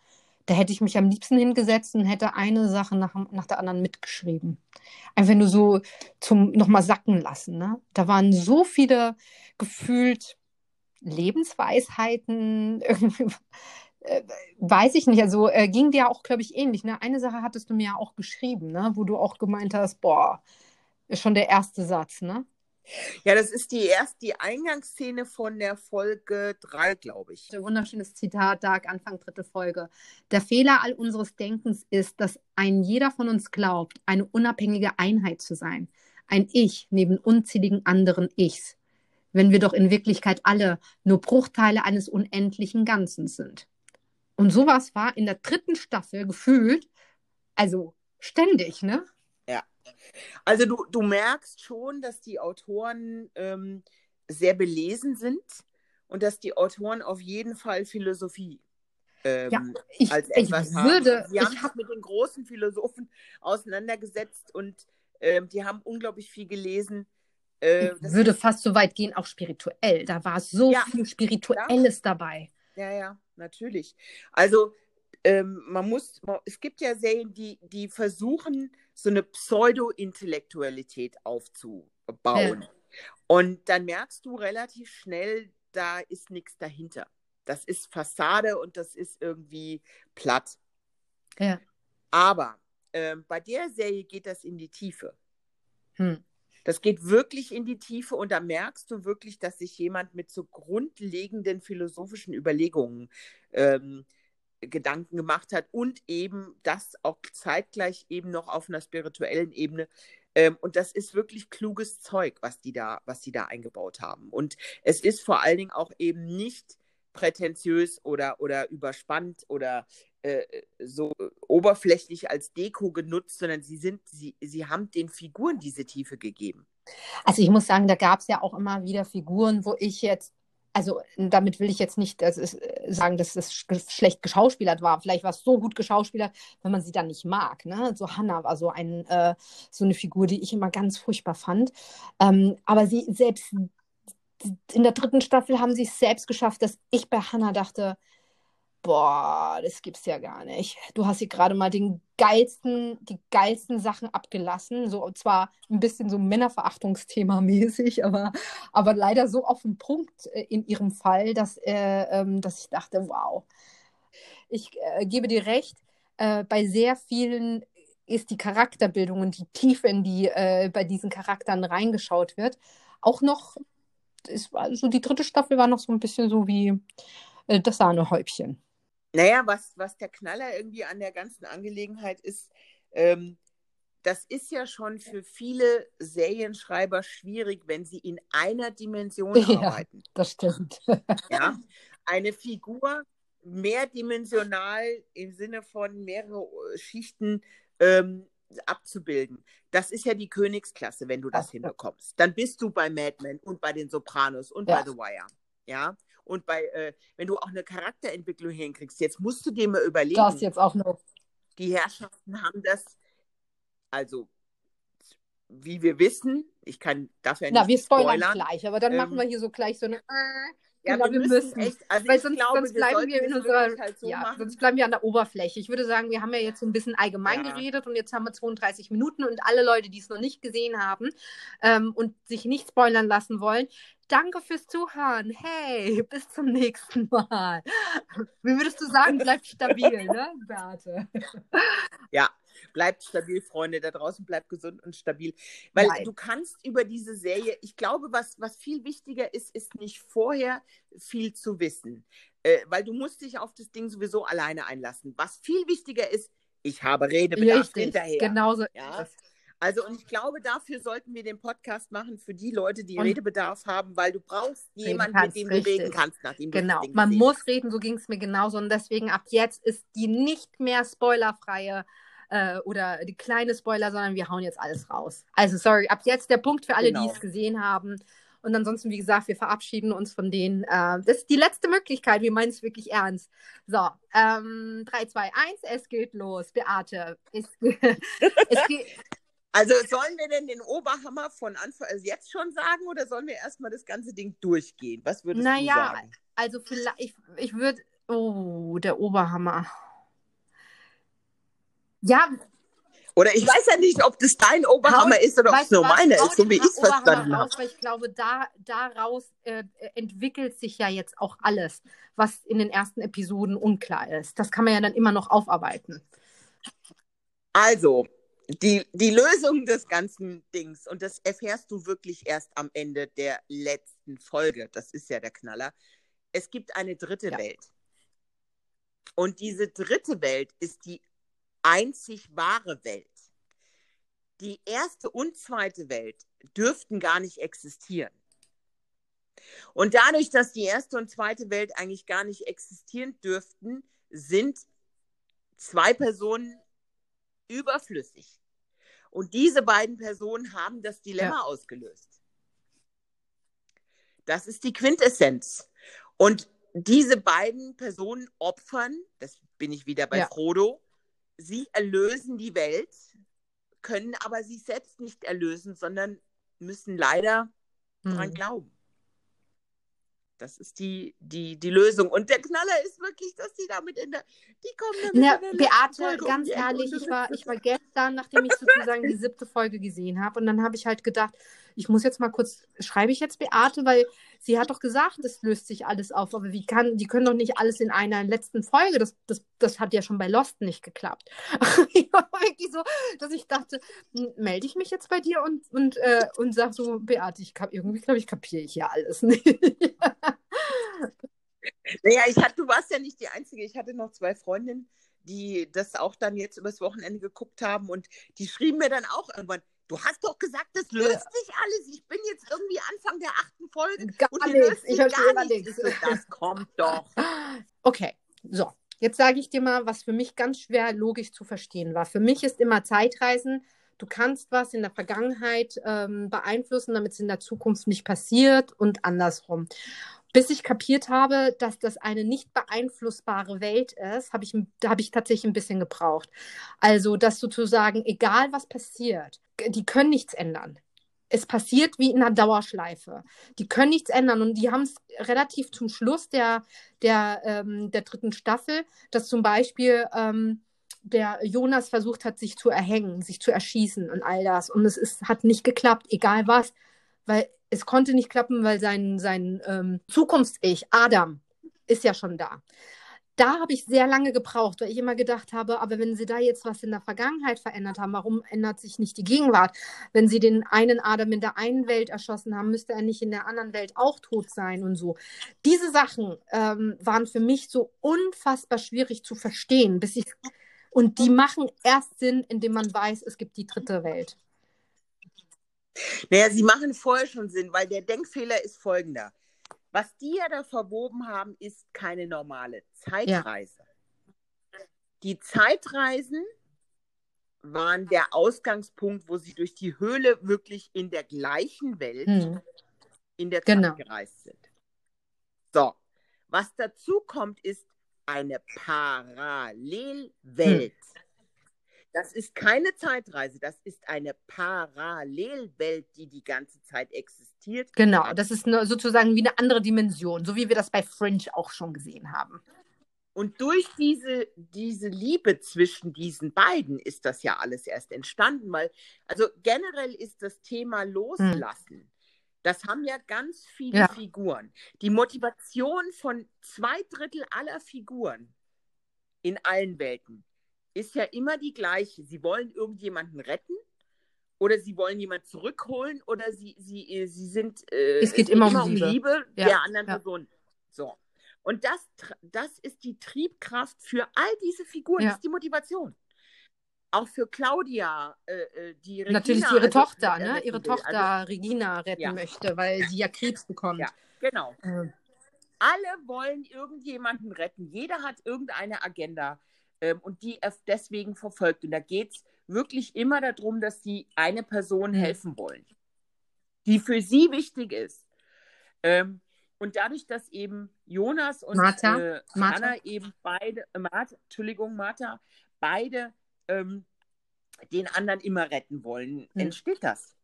da hätte ich mich am liebsten hingesetzt und hätte eine Sache nach, nach der anderen mitgeschrieben. Einfach nur so zum nochmal sacken lassen. Ne? Da waren so viele gefühlt Lebensweisheiten, irgendwie äh, weiß ich nicht, also äh, ging dir auch, glaube ich, ähnlich. Ne? Eine Sache hattest du mir ja auch geschrieben, ne? wo du auch gemeint hast, boah, ist schon der erste Satz, ne? Ja, das ist die erste, die Eingangsszene von der Folge 3, glaube ich. Ein wunderschönes Zitat, Dark, Anfang dritte Folge. Der Fehler all unseres Denkens ist, dass ein jeder von uns glaubt, eine unabhängige Einheit zu sein. Ein Ich neben unzähligen anderen Ichs. Wenn wir doch in Wirklichkeit alle nur Bruchteile eines unendlichen Ganzen sind. Und sowas war in der dritten Staffel gefühlt, also ständig, ne? Also du, du merkst schon, dass die Autoren ähm, sehr belesen sind und dass die Autoren auf jeden Fall Philosophie ähm, ja, ich, als etwas ich würde, haben. Sie haben hab... mit den großen Philosophen auseinandergesetzt und ähm, die haben unglaublich viel gelesen. Äh, ich würde fast so weit gehen, auch spirituell. Da war so ja, viel Spirituelles ja. dabei. Ja, ja, natürlich. Also ähm, man muss, man, es gibt ja Serien, die, die versuchen, so eine Pseudo-Intellektualität aufzubauen. Ja. Und dann merkst du relativ schnell, da ist nichts dahinter. Das ist Fassade und das ist irgendwie platt. Ja. Aber ähm, bei der Serie geht das in die Tiefe. Hm. Das geht wirklich in die Tiefe und da merkst du wirklich, dass sich jemand mit so grundlegenden philosophischen Überlegungen ähm, Gedanken gemacht hat und eben das auch zeitgleich eben noch auf einer spirituellen Ebene. Ähm, und das ist wirklich kluges Zeug, was die da, was die da eingebaut haben. Und es ist vor allen Dingen auch eben nicht prätentiös oder, oder überspannt oder äh, so oberflächlich als Deko genutzt, sondern sie sind, sie, sie haben den Figuren diese Tiefe gegeben. Also ich muss sagen, da gab es ja auch immer wieder Figuren, wo ich jetzt, also damit will ich jetzt nicht das ist, äh, sagen, dass es schlecht geschauspielert war. Vielleicht war es so gut geschauspielert, wenn man sie dann nicht mag. Ne? So Hannah war so, ein, äh, so eine Figur, die ich immer ganz furchtbar fand. Ähm, aber sie selbst in der dritten Staffel haben sie es selbst geschafft, dass ich bei Hannah dachte, boah, das gibt's ja gar nicht. Du hast hier gerade mal den geilsten, die geilsten Sachen abgelassen. So, und zwar ein bisschen so Männerverachtungsthema mäßig, aber, aber leider so auf den Punkt äh, in ihrem Fall, dass, äh, ähm, dass ich dachte, wow. Ich äh, gebe dir recht, äh, bei sehr vielen ist die Charakterbildung und die Tiefe, in die äh, bei diesen Charakteren reingeschaut wird, auch noch, ist, also die dritte Staffel war noch so ein bisschen so wie äh, das Sahnehäubchen. Naja, was, was der Knaller irgendwie an der ganzen Angelegenheit ist, ähm, das ist ja schon für viele Serienschreiber schwierig, wenn sie in einer Dimension ja, arbeiten. Das stimmt. ja, eine Figur mehrdimensional im Sinne von mehrere äh, Schichten ähm, abzubilden. Das ist ja die Königsklasse, wenn du das Ach, hinbekommst. Dann bist du bei Mad Men und bei den Sopranos und ja. bei The Wire. Ja, und bei, äh, wenn du auch eine Charakterentwicklung hinkriegst, jetzt musst du dir mal überlegen. Das jetzt auch noch. Die Herrschaften haben das, also wie wir wissen, ich kann dafür ja nicht Na, wir spoilern, spoilern gleich, aber dann ähm, machen wir hier so gleich so eine. Ja, genau, wir, wir müssen. Echt, also weil sonst, glaube, sonst bleiben wir in unserer. Halt so ja, machen. sonst bleiben wir an der Oberfläche. Ich würde sagen, wir haben ja jetzt so ein bisschen allgemein ja. geredet und jetzt haben wir 32 Minuten und alle Leute, die es noch nicht gesehen haben ähm, und sich nicht spoilern lassen wollen, Danke fürs Zuhören. Hey, bis zum nächsten Mal. Wie würdest du sagen, bleib stabil, ne, Beate? Ja, bleibt stabil, Freunde da draußen, bleibt gesund und stabil. Weil Nein. du kannst über diese Serie, ich glaube, was, was viel wichtiger ist, ist nicht vorher viel zu wissen. Äh, weil du musst dich auf das Ding sowieso alleine einlassen. Was viel wichtiger ist, ich habe Redebedarf Richtig, hinterher. genauso Ja. Also, und ich glaube, dafür sollten wir den Podcast machen für die Leute, die Und- Redebedarf haben, weil du brauchst jemanden, kannst, mit dem du reden richtig. kannst, nachdem du Genau, man muss reden, so ging es mir genauso. Und deswegen ab jetzt ist die nicht mehr spoilerfreie äh, oder die kleine Spoiler, sondern wir hauen jetzt alles raus. Also, sorry, ab jetzt der Punkt für alle, Genau. die es gesehen haben. Und ansonsten, wie gesagt, wir verabschieden uns von denen. Äh, das ist die letzte Möglichkeit, wir meinen es wirklich ernst. So, ähm, 3, 2, 1, es geht los. Beate, es, es geht. Also sollen wir denn den Oberhammer von Anfang also jetzt schon sagen oder sollen wir erstmal das ganze Ding durchgehen? Was würdest Naja, du sagen? Also vielleicht, ich, ich würde, oh, der Oberhammer. Ja, Oder ich weiß ja nicht, ob das dein Oberhammer ist oder ob es nur meiner ist, so wie ich es verstanden habe. Weil ich glaube, da, daraus äh, entwickelt sich ja jetzt auch alles, was in den ersten Episoden unklar ist. Das kann man ja dann immer noch aufarbeiten. Also, die, die Lösung des ganzen Dings, und das erfährst du wirklich erst am Ende der letzten Folge, das ist ja der Knaller. Es gibt eine dritte Ja. Welt. Und diese dritte Welt ist die einzig wahre Welt. Die erste und zweite Welt dürften gar nicht existieren. Und dadurch, dass die erste und zweite Welt eigentlich gar nicht existieren dürften, sind zwei Personen überflüssig. Und diese beiden Personen haben das Dilemma ausgelöst. Das ist die Quintessenz. Und diese beiden Personen opfern, das bin ich wieder bei Ja. Frodo, sie erlösen die Welt, können aber sich selbst nicht erlösen, sondern müssen leider dran Hm. glauben. Das ist die, die, die Lösung. Und der Knaller ist wirklich, dass die damit in der, die kommen damit Na, in der Beate, Folge ganz ehrlich, ich war, ich war gestern, nachdem ich sozusagen die siebte Folge gesehen habe, und dann habe ich halt gedacht, ich muss jetzt mal kurz, schreibe ich jetzt Beate, weil sie hat doch gesagt, es löst sich alles auf, aber wie kann, die können doch nicht alles in einer letzten Folge, das, das, das hat ja schon bei Lost nicht geklappt. ich war wirklich so, dass ich dachte, m- melde ich mich jetzt bei dir und, und, äh, und sag so, Beate, ich kap, irgendwie glaube ich, kapiere ich hier alles nicht. Naja, ich hatte, du warst ja nicht die Einzige. Ich hatte noch zwei Freundinnen, die das auch dann jetzt übers Wochenende geguckt haben und die schrieben mir dann auch irgendwann, du hast doch gesagt, das löst Ja. sich alles. Ich bin jetzt irgendwie Anfang der achten Folge Gar und nichts. löst Ich verstehe gar nichts. nichts. Das kommt doch. Okay, so. Jetzt sage ich dir mal, was für mich ganz schwer logisch zu verstehen war. Für mich ist immer Zeitreisen, du kannst was in der Vergangenheit ähm, beeinflussen, damit es in der Zukunft nicht passiert und andersrum. Bis ich kapiert habe, dass das eine nicht beeinflussbare Welt ist, habe ich, da ich tatsächlich ein bisschen gebraucht. Also, dass sozusagen, egal was passiert, die können nichts ändern. Es passiert wie in einer Dauerschleife. Die können nichts ändern und die haben es relativ zum Schluss der, der, ähm, der dritten Staffel, dass zum Beispiel ähm, der Jonas versucht hat, sich zu erhängen, sich zu erschießen und all das. Und es ist, hat nicht geklappt, egal was, weil es konnte nicht klappen, weil sein, sein ähm, Zukunfts-Ich, Adam, ist ja schon da. Da habe ich sehr lange gebraucht, weil ich immer gedacht habe, aber wenn sie da jetzt was in der Vergangenheit verändert haben, warum ändert sich nicht die Gegenwart? Wenn sie den einen Adam in der einen Welt erschossen haben, müsste er nicht in der anderen Welt auch tot sein und so. Diese Sachen ähm, waren für mich so unfassbar schwierig zu verstehen, bis ich und die machen erst Sinn, indem man weiß, es gibt die dritte Welt. Naja, sie machen vorher schon Sinn, weil der Denkfehler ist folgender. Was die ja da verwoben haben, ist keine normale Zeitreise. Die Zeitreisen waren der Ausgangspunkt, wo sie durch die Höhle wirklich in der gleichen Welt Hm. in der Zeit Genau. gereist sind. So, was dazu kommt, ist eine Parallelwelt. Das ist keine Zeitreise, das ist eine Parallelwelt, die die ganze Zeit existiert. Genau, das ist eine, sozusagen wie eine andere Dimension, so wie wir das bei Fringe auch schon gesehen haben. Und durch diese, diese Liebe zwischen diesen beiden ist das ja alles erst entstanden, weil, also generell ist das Thema Loslassen. Das haben ja ganz viele Ja. Figuren. Die Motivation von zwei Drittel aller Figuren in allen Welten ist ja immer die gleiche. Sie wollen irgendjemanden retten oder sie wollen jemanden zurückholen oder sie, sie, äh, sie sind äh, es geht immer, immer um Liebe, Liebe ja. der anderen ja. Person. So. Und das, das ist die Triebkraft für all diese Figuren, ja. das ist die Motivation. Auch für Claudia, äh, äh die Regina, Natürlich ihre also, Tochter, ne? Ihre Tochter also, Regina retten möchte, weil sie ja Krebs bekommt. Ja, genau. Mhm. Alle wollen irgendjemanden retten. Jeder hat irgendeine Agenda ähm, und die deswegen verfolgt. Und da geht es wirklich immer darum, dass sie eine Person mhm. helfen wollen, die für sie wichtig ist. Ähm, und dadurch, dass eben Jonas und Martha, äh, Martha. Anna eben beide, äh, Martha, Entschuldigung, Martha, beide ähm, den anderen immer retten wollen, mhm. entsteht das.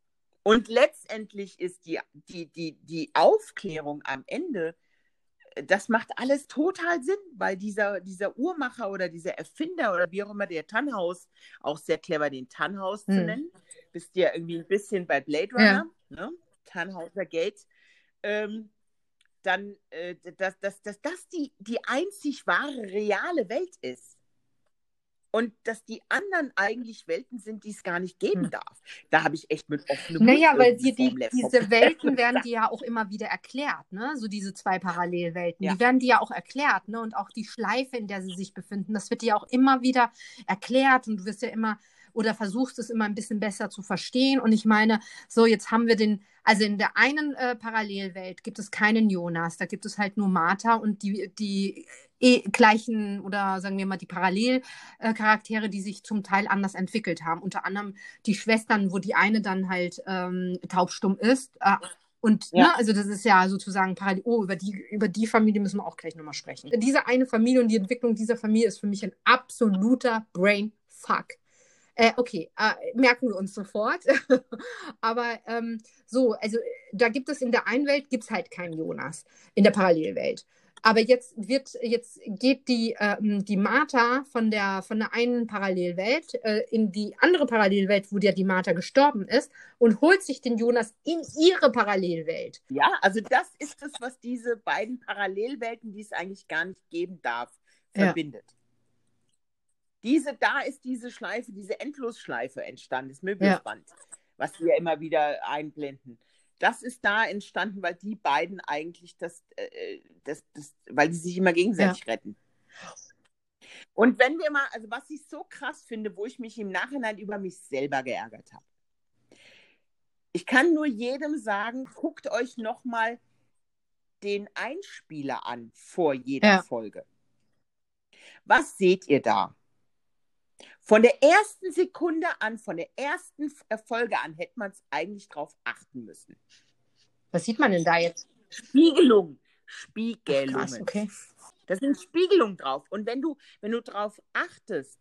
Und letztendlich ist die, die, die, die Aufklärung am Ende das macht alles total Sinn, weil dieser, dieser Uhrmacher oder dieser Erfinder oder wie auch immer der Tannhaus, auch sehr clever den Tannhaus hm. zu nennen, bist ja irgendwie ein bisschen bei Blade Runner, ja. ne? Tannhauser Gate, ähm, dann, äh, dass, dass, dass das die, die einzig wahre, reale Welt ist und dass die anderen eigentlich Welten sind, die es gar nicht geben hm. darf. Da habe ich echt mit offenem Naja, weil die, die, diese Welten werden die ja auch immer wieder erklärt, ne? So diese zwei Parallelwelten. Ja. Die werden die ja auch erklärt, ne? Und auch die Schleife, in der sie sich befinden, das wird dir ja auch immer wieder erklärt und du wirst ja immer oder versuchst es immer ein bisschen besser zu verstehen. Und ich meine, so jetzt haben wir den, also in der einen äh, Parallelwelt gibt es keinen Jonas, da gibt es halt nur Martha und die, die äh, gleichen oder sagen wir mal die Parallelcharaktere, äh, die sich zum Teil anders entwickelt haben. Unter anderem die Schwestern, wo die eine dann halt ähm, taubstumm ist. Äh, und ja. ne, also das ist ja sozusagen parallel. Oh, über die, über die Familie müssen wir auch gleich nochmal sprechen. Diese eine Familie und die Entwicklung dieser Familie ist für mich ein absoluter Brainfuck. Äh, okay, äh, merken wir uns sofort. Aber ähm, so, also da gibt es in der einen Welt gibt es halt keinen Jonas in der Parallelwelt. Aber jetzt wird, jetzt geht die, ähm, die Martha von der, von der einen Parallelwelt äh, in die andere Parallelwelt, wo ja die Martha gestorben ist, und holt sich den Jonas in ihre Parallelwelt. Ja, also das ist es, was diese beiden Parallelwelten, die es eigentlich gar nicht geben darf, verbindet. Ja. Diese, da ist diese Schleife, diese Endlosschleife entstanden, das Möbiusband, ja. was wir immer wieder einblenden. Das ist da entstanden, weil die beiden eigentlich das, äh, das, das weil die sich immer gegenseitig ja. retten. Und wenn wir mal, also was ich so krass finde, wo ich mich im Nachhinein über mich selber geärgert habe. Ich kann nur jedem sagen, guckt euch nochmal den Einspieler an vor jeder ja. Folge. Was seht ihr da? Von der ersten Sekunde an, von der ersten Folge an, hätte man es eigentlich drauf achten müssen. Was sieht man denn da jetzt? Spiegelung. Spiegelungen. Ach, krass, okay. Da sind Spiegelungen drauf. Und wenn du, wenn du drauf achtest,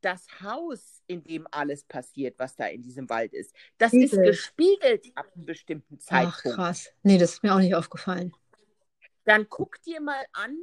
das Haus, in dem alles passiert, was da in diesem Wald ist, das Spiegel. ist gespiegelt ab einem bestimmten Zeitpunkt. Ach, krass. Nee, das ist mir auch nicht aufgefallen. Dann guck dir mal an,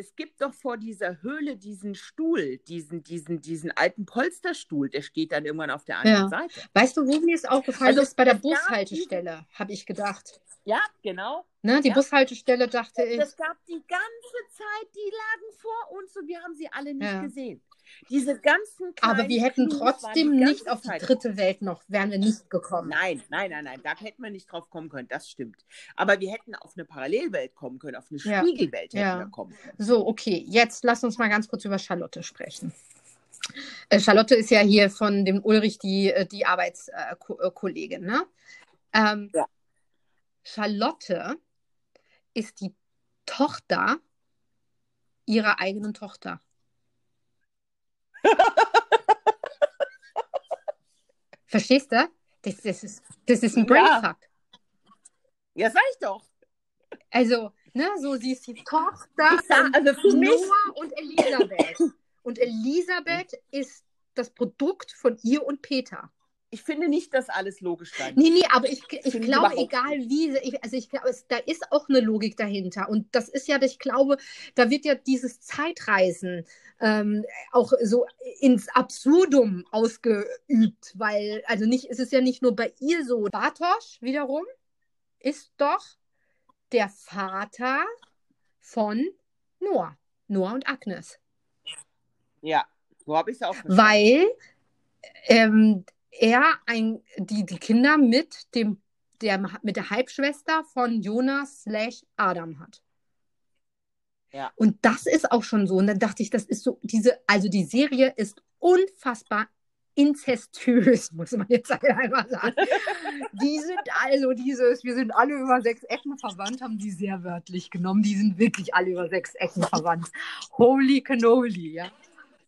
es gibt doch vor dieser Höhle diesen Stuhl, diesen, diesen, diesen alten Polsterstuhl, der steht dann irgendwann auf der anderen ja. Seite. Weißt du, wo mir es aufgefallen also, ist? Bei der Bushaltestelle, habe ich gedacht. Ja, genau. Ne, die ja. Bushaltestelle dachte ich. Es gab die ganze Zeit, die lagen vor uns und wir haben sie alle nicht ja. gesehen. Diese ganzen Aber wir hätten trotzdem nicht auf die dritte Welt noch, wären wir nicht gekommen. Nein, nein, nein, nein, da hätten wir nicht drauf kommen können, das stimmt. Aber wir hätten auf eine Parallelwelt kommen können, auf eine Spiegelwelt ja. hätten wir kommen können. So, okay, jetzt lass uns mal ganz kurz über Charlotte sprechen. Äh, Charlotte ist ja hier von dem Ulrich die, äh, die Arbeitskollegin, ne? Ähm, ja. Charlotte ist die Tochter ihrer eigenen Tochter. Verstehst du? Das, das, ist, das ist ein Brainfuck. Ja. ja, sag ich doch. Also, ne, so sie ist die Tochter sag, also für Noah mich... und Elisabeth. Und Elisabeth ist das Produkt von ihr und Peter ich finde nicht, dass alles logisch sein Nee, nee, aber ich, ich glaube, egal wie, ich, also ich glaube, da ist auch eine Logik dahinter. Und das ist ja, ich glaube, da wird ja dieses Zeitreisen ähm, auch so ins Absurdum ausgeübt, weil, also nicht, es ist ja nicht nur bei ihr so. Bartosch wiederum ist doch der Vater von Noah. Noah und Agnes. Ja. So habe ich es auch verstanden. Weil ähm, er ein, die, die Kinder mit dem der mit der Halbschwester von Jonas slash Adam hat. Ja. Und das ist auch schon so. Und dann dachte ich, das ist so, diese, also die Serie ist unfassbar inzestös, muss man jetzt einmal sagen. die sind also dieses, wir sind alle über sechs Ecken verwandt, haben die sehr wörtlich genommen. Die sind wirklich alle über sechs Ecken verwandt. Holy cannoli, ja.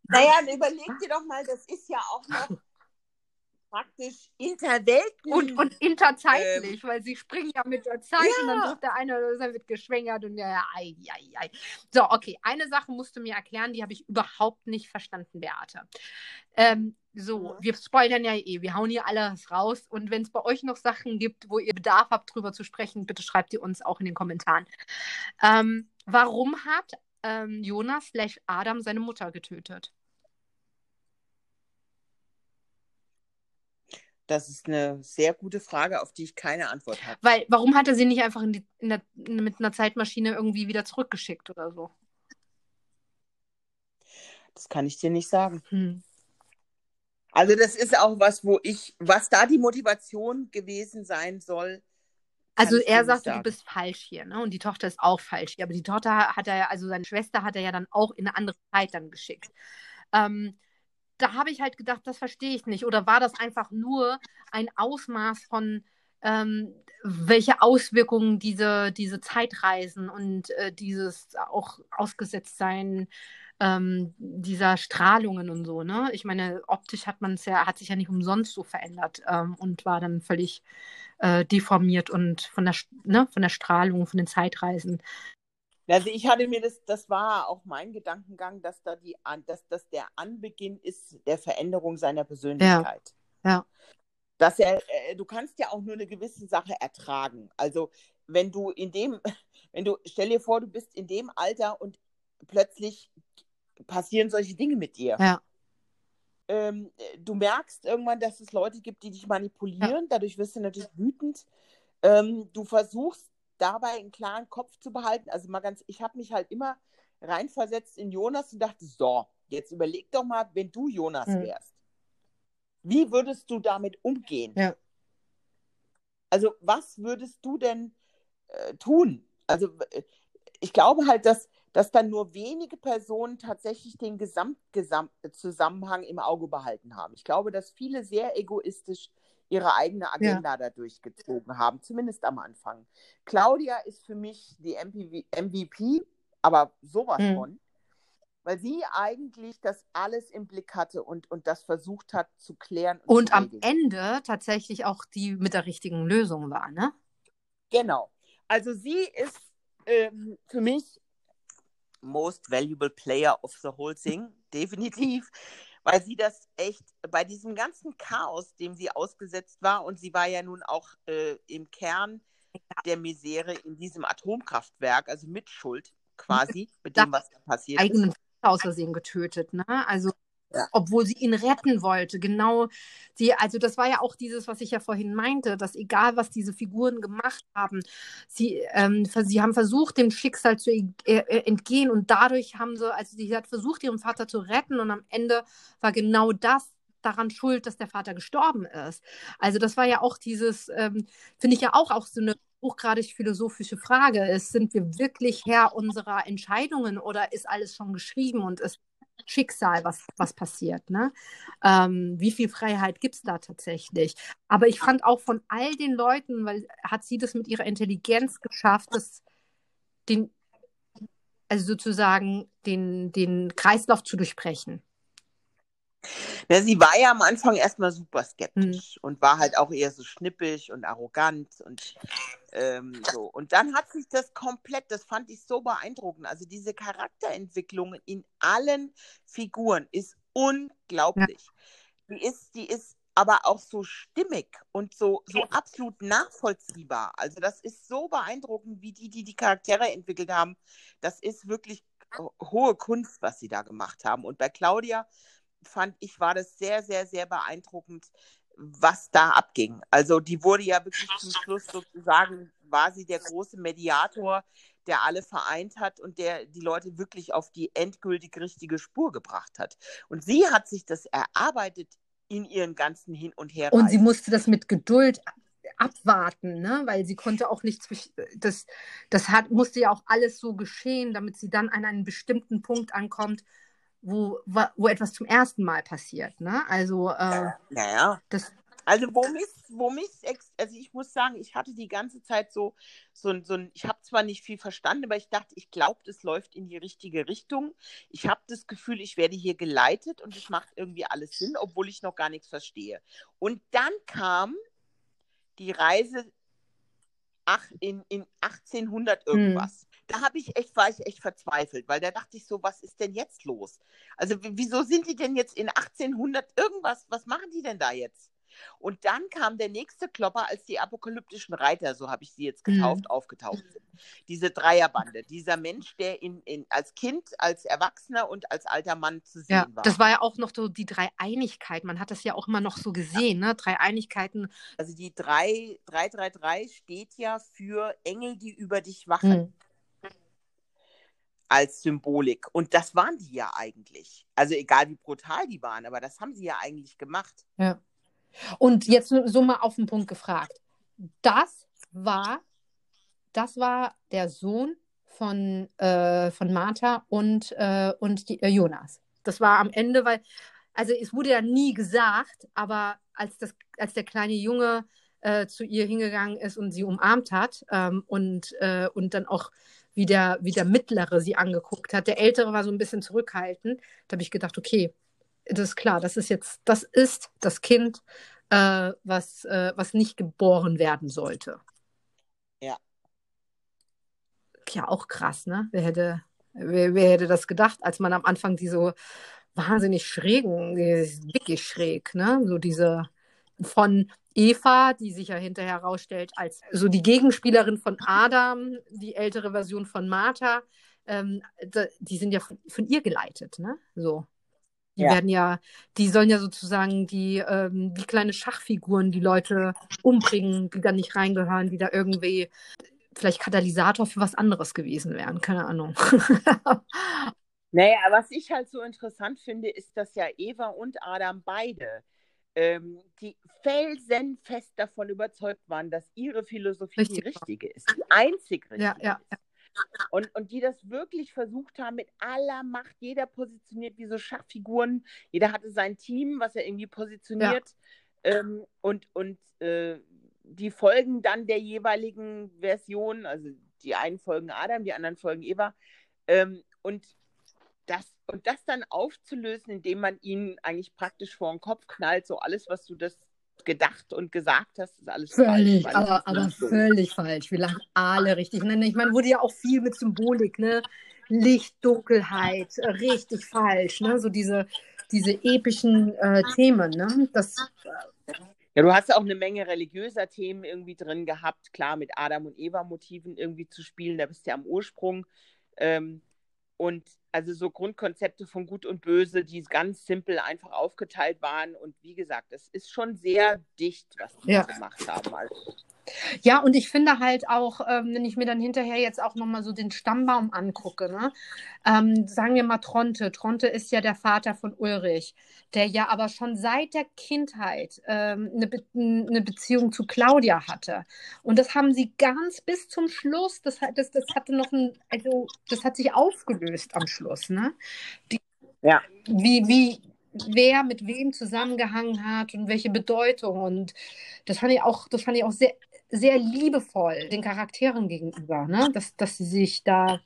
Naja, überleg dir doch mal, das ist ja auch noch praktisch interwelten. Und, und interzeitlich, ähm, weil sie springen ja mit der Zeit ja. und dann sagt der eine oder der wird geschwängert und ja, ja, ei, ei, ei. So, okay, eine Sache musst du mir erklären, die habe ich überhaupt nicht verstanden, Beate. Ähm, so, wir spoilern ja eh, wir hauen hier alles raus und wenn es bei euch noch Sachen gibt, wo ihr Bedarf habt, drüber zu sprechen, bitte schreibt ihr uns auch in den Kommentaren. Ähm, warum hat ähm, Jonas slash Adam seine Mutter getötet? Das ist eine sehr gute Frage, auf die ich keine Antwort habe. Weil, warum hat er sie nicht einfach in die, in der, mit einer Zeitmaschine irgendwie wieder zurückgeschickt oder so? Das kann ich dir nicht sagen. Hm. Also, das ist auch was, wo ich, was da die Motivation gewesen sein soll. Also er sagt, du bist falsch hier, ne? Und die Tochter ist auch falsch hier. Aber die Tochter hat er ja, also seine Schwester hat er ja dann auch in eine andere Zeit dann geschickt. Ähm, da habe ich halt gedacht, das verstehe ich nicht. Oder war das einfach nur ein Ausmaß von, ähm, welche Auswirkungen diese, diese Zeitreisen und äh, dieses auch ausgesetzt sein ähm, dieser Strahlungen und so, ne? Ich meine, optisch hat man es ja, hat sich ja nicht umsonst so verändert ähm, und war dann völlig äh, deformiert und von der, ne, von der Strahlung, von den Zeitreisen also ich hatte mir das, das war auch mein Gedankengang, dass da die, dass das der Anbeginn ist der Veränderung seiner Persönlichkeit. Ja. ja. Dass er, äh, du kannst ja auch nur eine gewisse Sache ertragen. Also wenn du in dem, wenn du, stell dir vor, du bist in dem Alter und plötzlich passieren solche Dinge mit dir. Ja. Ähm, du merkst irgendwann, dass es Leute gibt, die dich manipulieren. Ja. Dadurch wirst du natürlich wütend. Ähm, du versuchst dabei einen klaren Kopf zu behalten. Also mal ganz, ich habe mich halt immer reinversetzt in Jonas und dachte, so, jetzt überleg doch mal, wenn du Jonas mhm. wärst. Wie würdest du damit umgehen? Ja. Also, was würdest du denn äh, tun? Also, äh, ich glaube halt, dass, dass dann nur wenige Personen tatsächlich den Gesamtzusammenhang im Auge behalten haben. Ich glaube, dass viele sehr egoistisch ihre eigene Agenda ja. dadurch gezogen haben, zumindest am Anfang. Claudia ist für mich die MPV, MVP, aber sowas mhm. von, weil sie eigentlich das alles im Blick hatte und, und das versucht hat zu klären. Und, und am Ende tatsächlich auch die mit der richtigen Lösung war, ne? Genau. Also sie ist ähm, für mich most valuable player of the whole thing, definitiv weil sie das echt bei diesem ganzen Chaos, dem sie ausgesetzt war, und sie war ja nun auch äh, im Kern der Misere in diesem Atomkraftwerk, also mit Schuld quasi, mit dem, was da passiert eigenen ist. Aus Versehen getötet, ne? Also. Obwohl sie ihn retten wollte. Genau, sie, also das war ja auch dieses, was ich ja vorhin meinte, dass egal, was diese Figuren gemacht haben, sie, ähm, sie haben versucht, dem Schicksal zu äh, äh, entgehen und dadurch haben sie, also sie hat versucht, ihren Vater zu retten und am Ende war genau das daran schuld, dass der Vater gestorben ist. Also das war ja auch dieses, ähm, finde ich ja auch, auch so eine hochgradig philosophische Frage ist, sind wir wirklich Herr unserer Entscheidungen oder ist alles schon geschrieben und ist Schicksal, was, was passiert. Ne? Ähm, wie viel Freiheit gibt es da tatsächlich? Aber ich fand auch von all den Leuten, weil hat sie das mit ihrer Intelligenz geschafft, das, den, also sozusagen den, den Kreislauf zu durchbrechen. Ja, sie war ja am Anfang erstmal super skeptisch hm. und war halt auch eher so schnippig und arrogant und ähm, so. Und dann hat sich das komplett, das fand ich so beeindruckend. Also diese Charakterentwicklung in allen Figuren ist unglaublich. Ja. Die ist, die ist aber auch so stimmig und so, so absolut nachvollziehbar. Also das ist so beeindruckend, wie die, die die Charaktere entwickelt haben. Das ist wirklich hohe Kunst, was sie da gemacht haben. Und bei Claudia fand ich, war das sehr, sehr, sehr beeindruckend, was da abging. Also die wurde ja wirklich zum Schluss sozusagen, war sie der große Mediator, der alle vereint hat und der die Leute wirklich auf die endgültig richtige Spur gebracht hat. Und sie hat sich das erarbeitet in ihren ganzen Hin und Her. Und sie musste das mit Geduld abwarten, ne? weil sie konnte auch nicht zwischen, das, das hat, musste ja auch alles so geschehen, damit sie dann an einen bestimmten Punkt ankommt, wo, wo etwas zum ersten Mal passiert. Ne? Also, äh, naja. Das, also wo mich, wo mich, also ich muss sagen, ich hatte die ganze Zeit so, so, so ein, ich habe zwar nicht viel verstanden, aber ich dachte, ich glaube, das läuft in die richtige Richtung. Ich habe das Gefühl, ich werde hier geleitet und es macht irgendwie alles Sinn, obwohl ich noch gar nichts verstehe. Und dann kam die Reise ach, in, in 1800 hm. irgendwas. Hm. Da habe ich echt, war ich echt verzweifelt, weil da dachte ich so, was ist denn jetzt los? Also wieso sind die denn jetzt in 1800 irgendwas? Was machen die denn da jetzt? Und dann kam der nächste Klopper, als die apokalyptischen Reiter, so habe ich sie jetzt getauft, mhm. aufgetaucht sind. Diese Dreierbande, dieser Mensch, der in, in, als Kind, als Erwachsener und als alter Mann zu sehen ja, war. Das war ja auch noch so die Dreieinigkeit. Man hat das ja auch immer noch so gesehen, ja. ne? Dreieinigkeiten. Also die 333 steht ja für Engel, die über dich wachen. Mhm als Symbolik. Und das waren die ja eigentlich. Also egal wie brutal die waren, aber das haben sie ja eigentlich gemacht. Ja. Und jetzt so mal auf den Punkt gefragt. Das war, das war der Sohn von, äh, von Martha und, äh, und die, äh, Jonas. Das war am Ende, weil, also es wurde ja nie gesagt, aber als, das, als der kleine Junge äh, zu ihr hingegangen ist und sie umarmt hat ähm, und, äh, und dann auch wie der, wie der Mittlere sie angeguckt hat. Der Ältere war so ein bisschen zurückhaltend. Da habe ich gedacht, okay, das ist klar, das ist jetzt, das ist das Kind, äh, was, äh, was nicht geboren werden sollte. Ja. Ja, auch krass, ne? Wer hätte, wer, wer hätte das gedacht, als man am Anfang die so wahnsinnig schrägen, wirklich schräg, ne? So diese von Eva, die sich ja hinterher herausstellt als so die Gegenspielerin von Adam, die ältere Version von Martha, ähm, die sind ja von, von, ihr geleitet, ne? So. Die ja. werden ja, die sollen ja sozusagen die, ähm, die kleine Schachfiguren, die Leute umbringen, die da nicht reingehören, die da irgendwie vielleicht Katalysator für was anderes gewesen wären. Keine Ahnung. naja, was ich halt so interessant finde, ist, dass ja Eva und Adam beide ähm, die felsenfest davon überzeugt waren, dass ihre Philosophie Richtig. die richtige ist, die einzig richtige ja, ja, ja. Und, und die das wirklich versucht haben mit aller Macht. Jeder positioniert wie so Schachfiguren. Jeder hatte sein Team, was er irgendwie positioniert. Ja. Ähm, und und äh, die folgen dann der jeweiligen Version. Also die einen folgen Adam, die anderen folgen Eva. Ähm, und das, und das dann aufzulösen, indem man ihnen eigentlich praktisch vor den Kopf knallt, so alles, was du das gedacht und gesagt hast, ist alles völlig, falsch. Aber, aber völlig falsch. Wir lachen alle richtig. Ich meine, wurde ja auch viel mit Symbolik, ne? Licht, Dunkelheit, richtig falsch, ne? So diese, diese epischen äh, Themen, ne? Das, ja, du hast auch eine Menge religiöser Themen irgendwie drin gehabt, klar, mit Adam und Eva-Motiven irgendwie zu spielen, da bist du ja am Ursprung. Ähm, und also so Grundkonzepte von Gut und Böse, die ganz simpel einfach aufgeteilt waren. Und wie gesagt, es ist schon sehr dicht, was die ja. gemacht haben. Also, ja, und ich finde halt auch, ähm, wenn ich mir dann hinterher jetzt auch nochmal so den Stammbaum angucke, ne? Ähm, sagen wir mal Tronte. Tronte ist ja der Vater von Ulrich, der ja aber schon seit der Kindheit ähm, eine, Be eine Beziehung zu Claudia hatte. Und das haben sie ganz bis zum Schluss, das, das, das hatte noch ein, also das hat sich aufgelöst am Schluss, ne? Die, ja. Wie, wie, wer mit wem zusammengehangen hat und welche Bedeutung. Und das fand ich auch, das fand ich auch sehr, sehr liebevoll den Charakteren gegenüber, ne? dass, dass sie sich da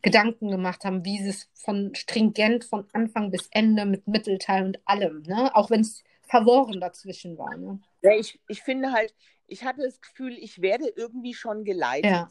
Gedanken gemacht haben, wie sie es von stringent von Anfang bis Ende mit Mittelteil und allem, ne? auch wenn es verworren dazwischen war. Ne? Ja, ich, ich finde halt, ich hatte das Gefühl, ich werde irgendwie schon geleitet. Ja.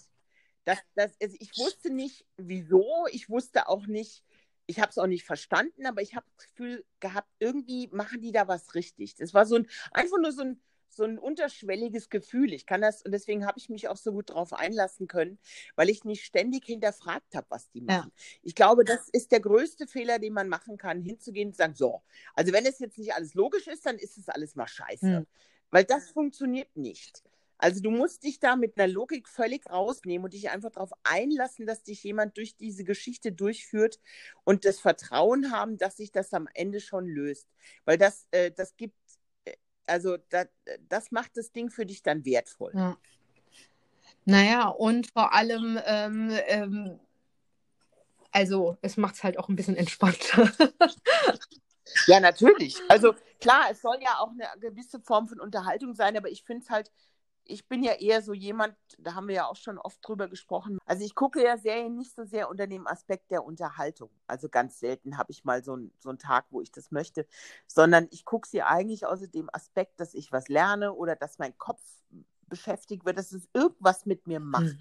Das, das, also ich wusste nicht, wieso, ich wusste auch nicht, ich habe es auch nicht verstanden, aber ich habe das Gefühl gehabt, irgendwie machen die da was richtig. Das war so ein, einfach nur so ein, so ein unterschwelliges Gefühl. Ich kann das, und deswegen habe ich mich auch so gut darauf einlassen können, weil ich nicht ständig hinterfragt habe, was die machen. Ja. Ich glaube, das ist der größte Fehler, den man machen kann, hinzugehen und zu sagen, so, also wenn es jetzt nicht alles logisch ist, dann ist es alles mal scheiße. Hm. Weil das funktioniert nicht. Also du musst dich da mit einer Logik völlig rausnehmen und dich einfach darauf einlassen, dass dich jemand durch diese Geschichte durchführt und das Vertrauen haben, dass sich das am Ende schon löst. Weil das, äh, das gibt, also da, das macht das Ding für dich dann wertvoll. Ja. Naja, und vor allem, ähm, ähm, also es macht es halt auch ein bisschen entspannter. ja, natürlich. Also klar, es soll ja auch eine gewisse Form von Unterhaltung sein, aber ich finde es halt ich bin ja eher so jemand, da haben wir ja auch schon oft drüber gesprochen. Also ich gucke ja Serien nicht so sehr unter dem Aspekt der Unterhaltung. Also ganz selten habe ich mal so, ein, so einen Tag, wo ich das möchte, sondern ich gucke sie eigentlich aus dem Aspekt, dass ich was lerne oder dass mein Kopf beschäftigt wird, dass es irgendwas mit mir macht. Mhm.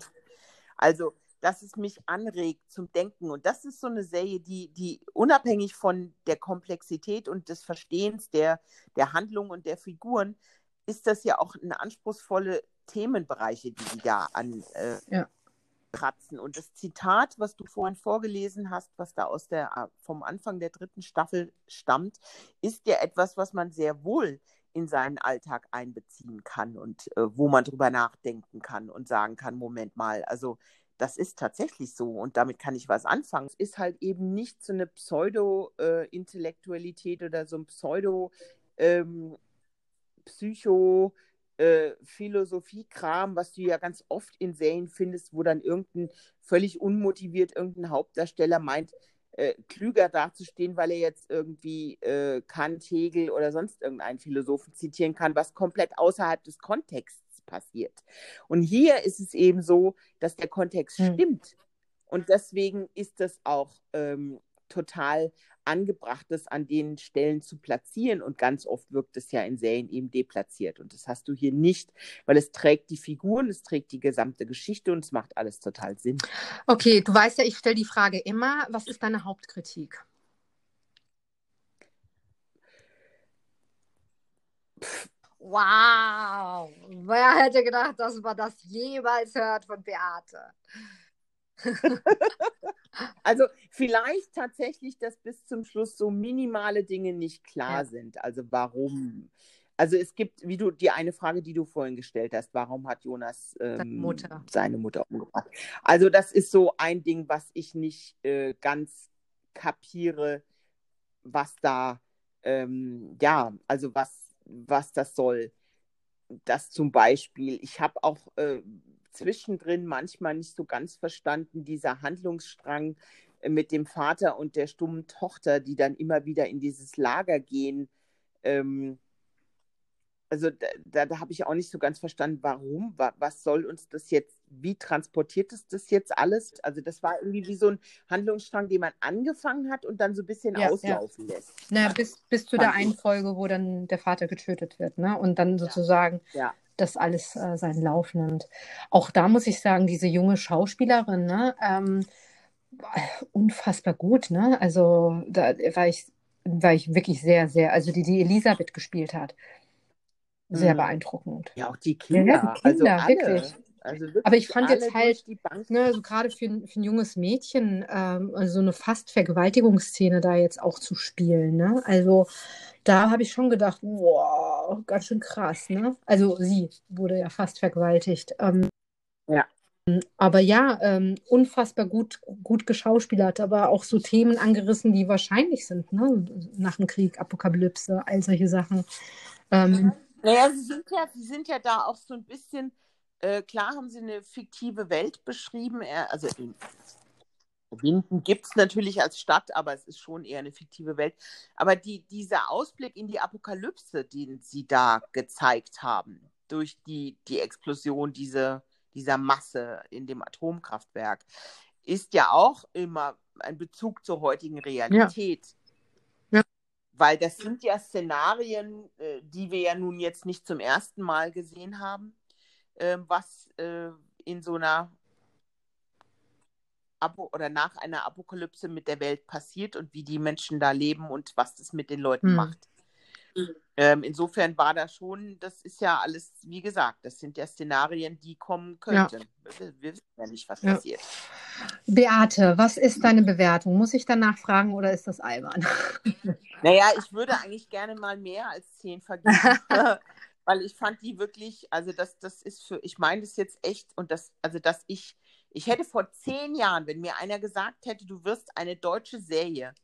Also dass es mich anregt zum Denken. Und das ist so eine Serie, die, die unabhängig von der Komplexität und des Verstehens der, der Handlung und der Figuren ist das ja auch eine anspruchsvolle Themenbereiche, die sie da an äh, ja. Und das Zitat, was du vorhin vorgelesen hast, was da aus der äh, vom Anfang der dritten Staffel stammt, ist ja etwas, was man sehr wohl in seinen Alltag einbeziehen kann und äh, wo man drüber nachdenken kann und sagen kann, Moment mal, also das ist tatsächlich so und damit kann ich was anfangen. Es ist halt eben nicht so eine Pseudo-Intellektualität äh, oder so ein Pseudo- ähm, Psycho- äh, Philosophie-Kram, was du ja ganz oft in Serien findest, wo dann irgendein völlig unmotiviert irgendein Hauptdarsteller meint, äh, klüger dazustehen, weil er jetzt irgendwie äh, Kant, Hegel oder sonst irgendeinen Philosophen zitieren kann, was komplett außerhalb des Kontexts passiert. Und hier ist es eben so, dass der Kontext hm. stimmt. Und deswegen ist das auch ähm, total angebrachtes an den Stellen zu platzieren. Und ganz oft wirkt es ja in Serien eben deplatziert. Und das hast du hier nicht, weil es trägt die Figuren, es trägt die gesamte Geschichte und es macht alles total Sinn. Okay, du weißt ja, ich stelle die Frage immer, was ist deine Hauptkritik? Wow, wer hätte gedacht, dass man das jemals hört von Beate? also vielleicht tatsächlich, dass bis zum Schluss so minimale Dinge nicht klar ja. sind. Also warum? Also es gibt, wie du die eine Frage, die du vorhin gestellt hast, warum hat Jonas ähm, Mutter. seine Mutter umgebracht? Also das ist so ein Ding, was ich nicht äh, ganz kapiere, was da, ähm, ja, also was, was das soll. Das zum Beispiel, ich habe auch äh, zwischendrin manchmal nicht so ganz verstanden, dieser Handlungsstrang äh, mit dem Vater und der stummen Tochter, die dann immer wieder in dieses Lager gehen. Ähm, also da, da, da habe ich auch nicht so ganz verstanden, warum, wa, was soll uns das jetzt, wie transportiert es das jetzt alles? Also das war irgendwie wie so ein Handlungsstrang, den man angefangen hat und dann so ein bisschen ja, auslaufen ja. lässt. Naja, bis, bis zu der einen Folge, wo dann der Vater getötet wird, ne? Und dann sozusagen ja das alles äh, seinen Lauf nimmt. Auch da muss ich sagen, diese junge Schauspielerin, ne, ähm, unfassbar gut, ne? Also da war ich, war ich wirklich sehr, sehr, also die, die Elisabeth gespielt hat, sehr mhm. beeindruckend. Ja, auch die Kinder, ja, die Kinder also wirklich. Also Aber ich fand jetzt halt, ne, so gerade für, für ein junges Mädchen, ähm, so eine fast Vergewaltigungsszene da jetzt auch zu spielen. Ne? Also da habe ich schon gedacht, wow, ganz schön krass. Ne? Also sie wurde ja fast vergewaltigt. Ähm, ja. Aber ja, ähm, unfassbar gut, gut geschauspielert, aber auch so Themen angerissen, die wahrscheinlich sind, ne? Nach dem Krieg, Apokalypse, all solche Sachen. Ähm, naja, sie sind ja, sie sind ja da auch so ein bisschen äh, klar haben sie eine fiktive Welt beschrieben. Also in Winden gibt es natürlich als Stadt, aber es ist schon eher eine fiktive Welt. Aber die, dieser Ausblick in die Apokalypse, den sie da gezeigt haben, durch die, die Explosion diese, dieser Masse in dem Atomkraftwerk, ist ja auch immer ein Bezug zur heutigen Realität. Ja. Ja. Weil das sind ja Szenarien, äh, die wir ja nun jetzt nicht zum ersten Mal gesehen haben äh, was äh, in so einer Apo oder nach einer Apokalypse mit der Welt passiert und wie die Menschen da leben und was das mit den Leuten hm. macht. Ähm, insofern war da schon, das ist ja alles, wie gesagt, das sind ja Szenarien, die kommen könnten. Ja. Wir, wir, wissen ja nicht, was ja. passiert. Beate, was ist deine Bewertung? Muss ich danach fragen oder ist das albern? Naja, ich würde eigentlich gerne mal mehr als zehn vergeben. weil ich fand die wirklich, also das, das ist für, ich meine das jetzt echt und das, also dass ich, ich hätte vor zehn Jahren, wenn mir einer gesagt hätte, du wirst eine deutsche Serie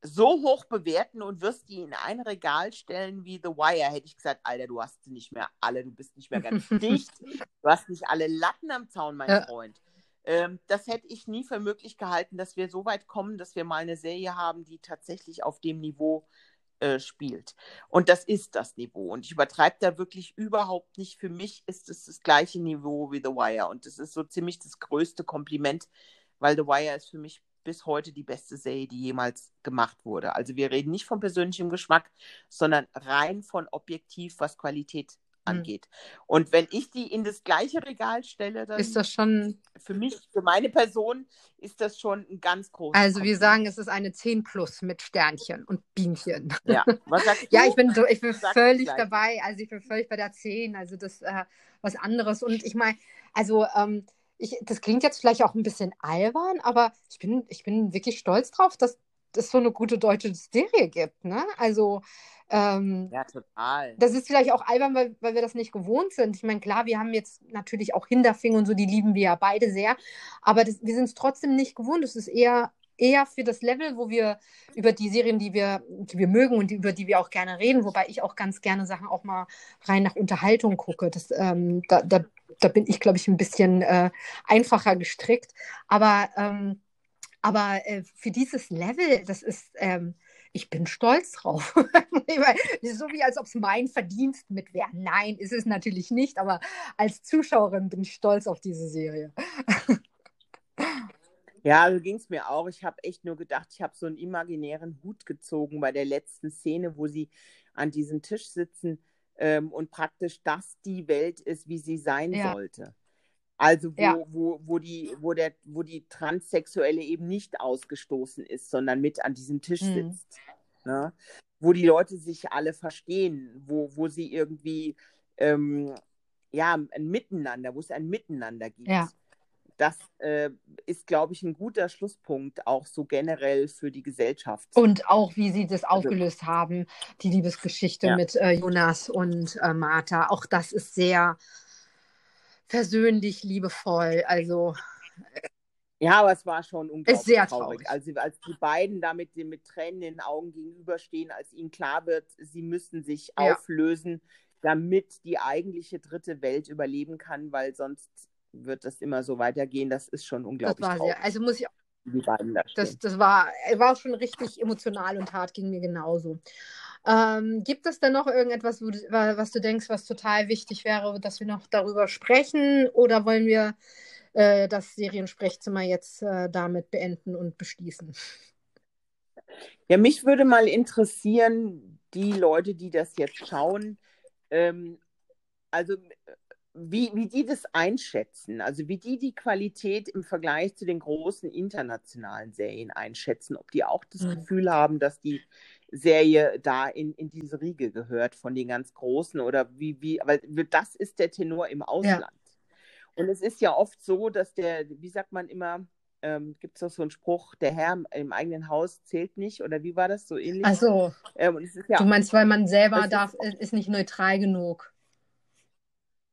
so hoch bewerten und wirst die in ein Regal stellen wie The Wire, hätte ich gesagt, Alter, du hast sie nicht mehr alle, du bist nicht mehr ganz dicht, du hast nicht alle Latten am Zaun, mein ja. Freund. Ähm, das hätte ich nie für möglich gehalten, dass wir so weit kommen, dass wir mal eine Serie haben, die tatsächlich auf dem Niveau äh, spielt. Und das ist das Niveau. Und ich übertreibe da wirklich überhaupt nicht. Für mich ist es das gleiche Niveau wie The Wire. Und das ist so ziemlich das größte Kompliment, weil The Wire ist für mich bis heute die beste Serie, die jemals gemacht wurde. Also wir reden nicht von persönlichem Geschmack, sondern rein von objektiv, was Qualität. Angeht. Mhm. Und wenn ich die in das gleiche Regal stelle, dann ist das schon für mich, für meine Person, ist das schon ein ganz großes. Also wir sagen, es ist eine 10 plus mit Sternchen und Bienchen. Ja, was sagst du? ja, ich bin, ich bin völlig dabei. Also ich bin völlig bei der 10. Also das äh, was anderes. Und ich meine, also ähm, ich, das klingt jetzt vielleicht auch ein bisschen albern, aber ich bin, ich bin wirklich stolz drauf, dass es so eine gute deutsche Serie gibt. Ne? Also, ähm, ja, total. Das ist vielleicht auch albern, weil, weil wir das nicht gewohnt sind. Ich meine, klar, wir haben jetzt natürlich auch Hinterfing und so, die lieben wir ja beide sehr, aber das, wir sind es trotzdem nicht gewohnt. Es ist eher eher für das Level, wo wir über die Serien, die wir, die wir mögen und die, über die wir auch gerne reden, wobei ich auch ganz gerne Sachen auch mal rein nach Unterhaltung gucke. Das, ähm, da, da, da bin ich, glaube ich, ein bisschen äh, einfacher gestrickt. Aber, ähm, aber äh, für dieses Level, das ist, ähm, ich bin stolz drauf. so wie als ob es mein Verdienst mit wäre. Nein, ist es natürlich nicht, aber als Zuschauerin bin ich stolz auf diese Serie. Ja, so ging es mir auch. Ich habe echt nur gedacht, ich habe so einen imaginären Hut gezogen bei der letzten Szene, wo sie an diesem Tisch sitzen ähm, und praktisch das die Welt ist, wie sie sein ja. sollte. Also wo, ja. wo, wo, die, wo, der, wo die Transsexuelle eben nicht ausgestoßen ist, sondern mit an diesem Tisch mhm. sitzt. Ne? Wo die Leute sich alle verstehen, wo, wo sie irgendwie ähm, ja, ein Miteinander, wo es ein Miteinander gibt. Ja das äh, ist, glaube ich, ein guter Schlusspunkt auch so generell für die Gesellschaft. Und auch, wie Sie das also aufgelöst also, haben, die Liebesgeschichte ja. mit äh, Jonas und äh, Martha. Auch das ist sehr persönlich, liebevoll. Also. Ja, aber es war schon unglaublich ist sehr traurig. traurig. Also als die beiden da mit, mit Tränen in den Augen gegenüberstehen, als ihnen klar wird, sie müssen sich ja. auflösen, damit die eigentliche dritte Welt überleben kann, weil sonst wird das immer so weitergehen. Das ist schon unglaublich. Das war sehr, also muss ich auch. Die beiden da das, das war, war schon richtig emotional und hart, ging mir genauso. Ähm, gibt es denn noch irgendetwas, du, was du denkst, was total wichtig wäre, dass wir noch darüber sprechen? Oder wollen wir äh, das Seriensprechzimmer jetzt äh, damit beenden und beschließen? Ja, mich würde mal interessieren, die Leute, die das jetzt schauen, ähm, also wie, wie die das einschätzen, also wie die die Qualität im Vergleich zu den großen internationalen Serien einschätzen, ob die auch das mhm. Gefühl haben, dass die Serie da in, in diese Riege gehört von den ganz Großen oder wie, wie, aber das ist der Tenor im Ausland. Ja. Und es ist ja oft so, dass der, wie sagt man immer, ähm, gibt es doch so einen Spruch, der Herr im eigenen Haus zählt nicht oder wie war das so ähnlich? Also, ähm, ja, du meinst, weil man selber darf, ist, ist nicht neutral genug.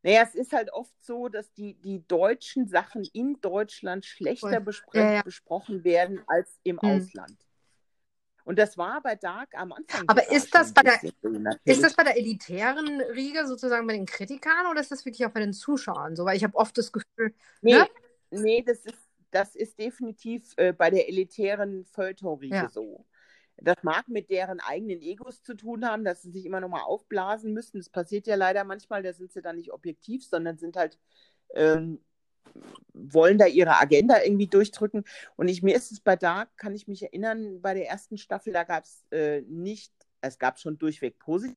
Naja, es ist halt oft so, dass die, die deutschen Sachen in Deutschland schlechter ja, ja. besprochen werden als im hm. Ausland. Und das war bei Dark am Anfang. Aber ist das, bei der, ist das bei der elitären Riege sozusagen bei den Kritikern oder ist das wirklich auch bei den Zuschauern so? Weil ich habe oft das Gefühl. Nee, ne? nee das, ist, das ist definitiv äh, bei der elitären Feuilleton-Riege ja. so. Das mag mit deren eigenen Egos zu tun haben, dass sie sich immer noch mal aufblasen müssen. Das passiert ja leider manchmal, da sind sie dann nicht objektiv, sondern sind halt, ähm, wollen da ihre Agenda irgendwie durchdrücken. Und ich, mir ist es bei Dark, kann ich mich erinnern, bei der ersten Staffel, da gab es äh, nicht, es gab schon durchweg positiv,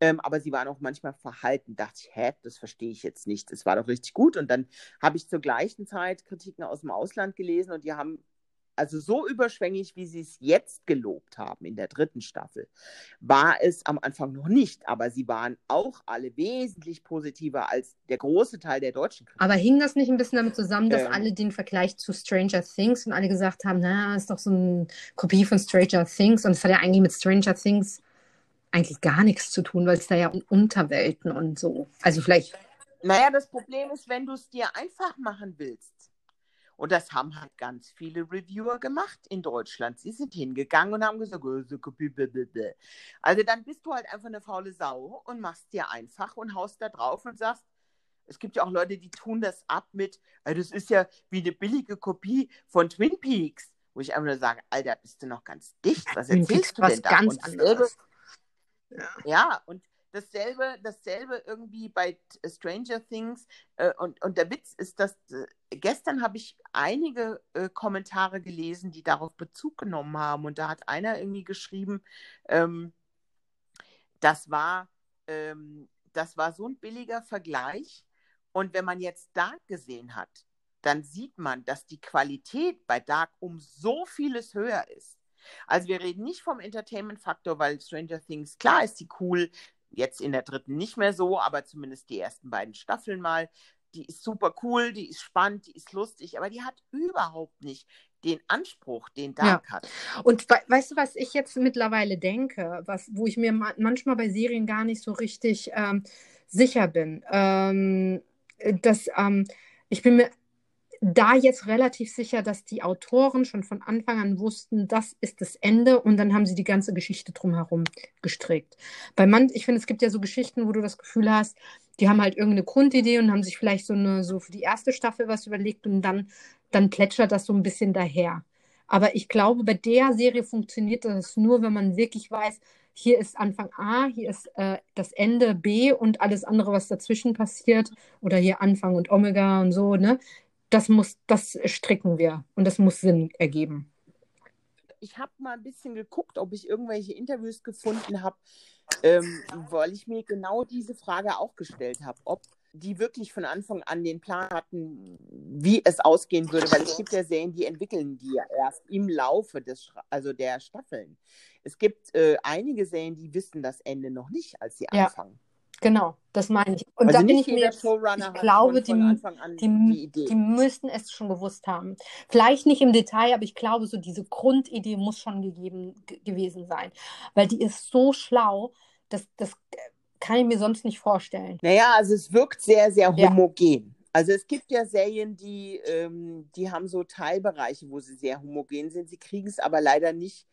ähm, aber sie waren auch manchmal verhalten. Dachte ich, hä, das verstehe ich jetzt nicht. Es war doch richtig gut. Und dann habe ich zur gleichen Zeit Kritiken aus dem Ausland gelesen und die haben also so überschwänglich, wie sie es jetzt gelobt haben in der dritten Staffel, war es am Anfang noch nicht. Aber sie waren auch alle wesentlich positiver als der große Teil der deutschen. Aber hing das nicht ein bisschen damit zusammen, dass ähm, alle den Vergleich zu Stranger Things und alle gesagt haben, na, ist doch so eine Kopie von Stranger Things und es hat ja eigentlich mit Stranger Things eigentlich gar nichts zu tun, weil es da ja um Unterwelten und so. Also vielleicht. Naja, das Problem ist, wenn du es dir einfach machen willst, und das haben halt ganz viele Reviewer gemacht in Deutschland. Sie sind hingegangen und haben gesagt, äh, also dann bist du halt einfach eine faule Sau und machst dir einfach und haust da drauf und sagst, es gibt ja auch Leute, die tun das ab mit, also das ist ja wie eine billige Kopie von Twin Peaks, wo ich einfach nur sage, Alter, bist du noch ganz dicht? Was erzählst du denn da? Ganz und anderes. Ja. ja, und dasselbe, dasselbe irgendwie bei Stranger Things. Äh, und, und der Witz ist, dass äh, gestern habe ich einige äh, Kommentare gelesen, die darauf Bezug genommen haben. Und da hat einer irgendwie geschrieben, ähm, das war, ähm, das war so ein billiger Vergleich. Und wenn man jetzt Dark gesehen hat, dann sieht man, dass die Qualität bei Dark um so vieles höher ist. Also wir reden nicht vom Entertainment-Faktor, weil Stranger Things, klar ist sie cool, jetzt in der dritten nicht mehr so, aber zumindest die ersten beiden Staffeln mal. Die ist super cool, die ist spannend, die ist lustig, aber die hat überhaupt nicht den Anspruch, den Dark ja. hat. Und we weißt du, was ich jetzt mittlerweile denke, was, wo ich mir ma manchmal bei Serien gar nicht so richtig ähm, sicher bin, ähm, dass ähm, ich bin mir da jetzt relativ sicher, dass die Autoren schon von Anfang an wussten, das ist das Ende und dann haben sie die ganze Geschichte drumherum gestrickt. Bei man, ich finde, es gibt ja so Geschichten, wo du das Gefühl hast, die haben halt irgendeine Grundidee und haben sich vielleicht so eine, so für die erste Staffel was überlegt und dann, dann plätschert das so ein bisschen daher. Aber ich glaube, bei der Serie funktioniert das nur, wenn man wirklich weiß, hier ist Anfang A, hier ist äh, das Ende B und alles andere, was dazwischen passiert, oder hier Anfang und Omega und so, ne? Das muss, das stricken wir und das muss Sinn ergeben. Ich habe mal ein bisschen geguckt, ob ich irgendwelche Interviews gefunden habe, ähm, weil ich mir genau diese Frage auch gestellt habe, ob die wirklich von Anfang an den Plan hatten, wie es ausgehen würde, weil es gibt ja Serien, die entwickeln die ja erst im Laufe des, also der Staffeln. Es gibt äh, einige Serien, die wissen das Ende noch nicht, als sie ja. anfangen. Genau, das meine ich. Und also da bin ich mir, ich glaube, die, die, die, die, müssten es schon gewusst haben. Vielleicht nicht im Detail, aber ich glaube, so diese Grundidee muss schon gegeben gewesen sein. Weil die ist so schlau, dass das kann ich mir sonst nicht vorstellen. Naja, also es wirkt sehr, sehr homogen. Ja. Also es gibt ja Serien, die, ähm, die haben so Teilbereiche, wo sie sehr homogen sind. Sie kriegen es aber leider nicht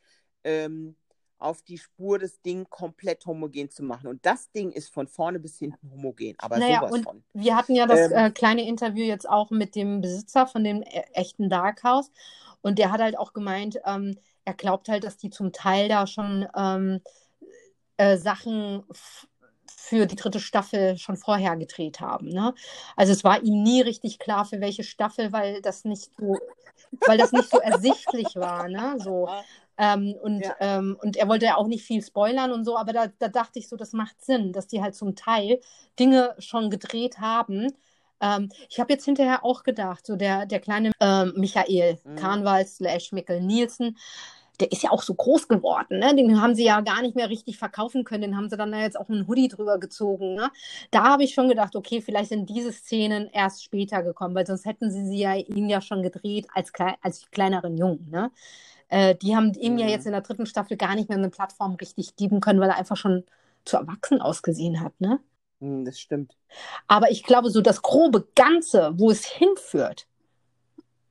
ähm, auf die Spur das Ding komplett homogen zu machen. Und das Ding ist von vorne bis hinten homogen, aber naja, sowas und von. Wir hatten ja das ähm, äh, kleine Interview jetzt auch mit dem Besitzer von dem äh, echten Dark House und der hat halt auch gemeint, ähm, er glaubt halt, dass die zum Teil da schon ähm, äh, Sachen für die dritte Staffel schon vorher gedreht haben. Ne? Also es war ihm nie richtig klar, für welche Staffel, weil das nicht so, weil das nicht so ersichtlich war. Ne? So, ähm, und, ja. ähm, und er wollte ja auch nicht viel spoilern und so, aber da, da, dachte ich so, das macht Sinn, dass die halt zum Teil Dinge schon gedreht haben. Ähm, ich habe jetzt hinterher auch gedacht, so der, der kleine ähm, Michael mhm. Karnwald slash Mikkel Nielsen, der ist ja auch so groß geworden, ne? Den haben sie ja gar nicht mehr richtig verkaufen können. Den haben sie dann ja jetzt auch einen Hoodie drüber gezogen. Ne? Da habe ich schon gedacht, okay, vielleicht sind diese Szenen erst später gekommen, weil sonst hätten sie sie ja ihn ja schon gedreht als, als kleineren Jungen. Ne? Äh, die haben ihm mhm. ja jetzt in der dritten Staffel gar nicht mehr eine Plattform richtig geben können, weil er einfach schon zu erwachsen ausgesehen hat, ne? Mhm, das stimmt. Aber ich glaube, so das grobe Ganze, wo es hinführt,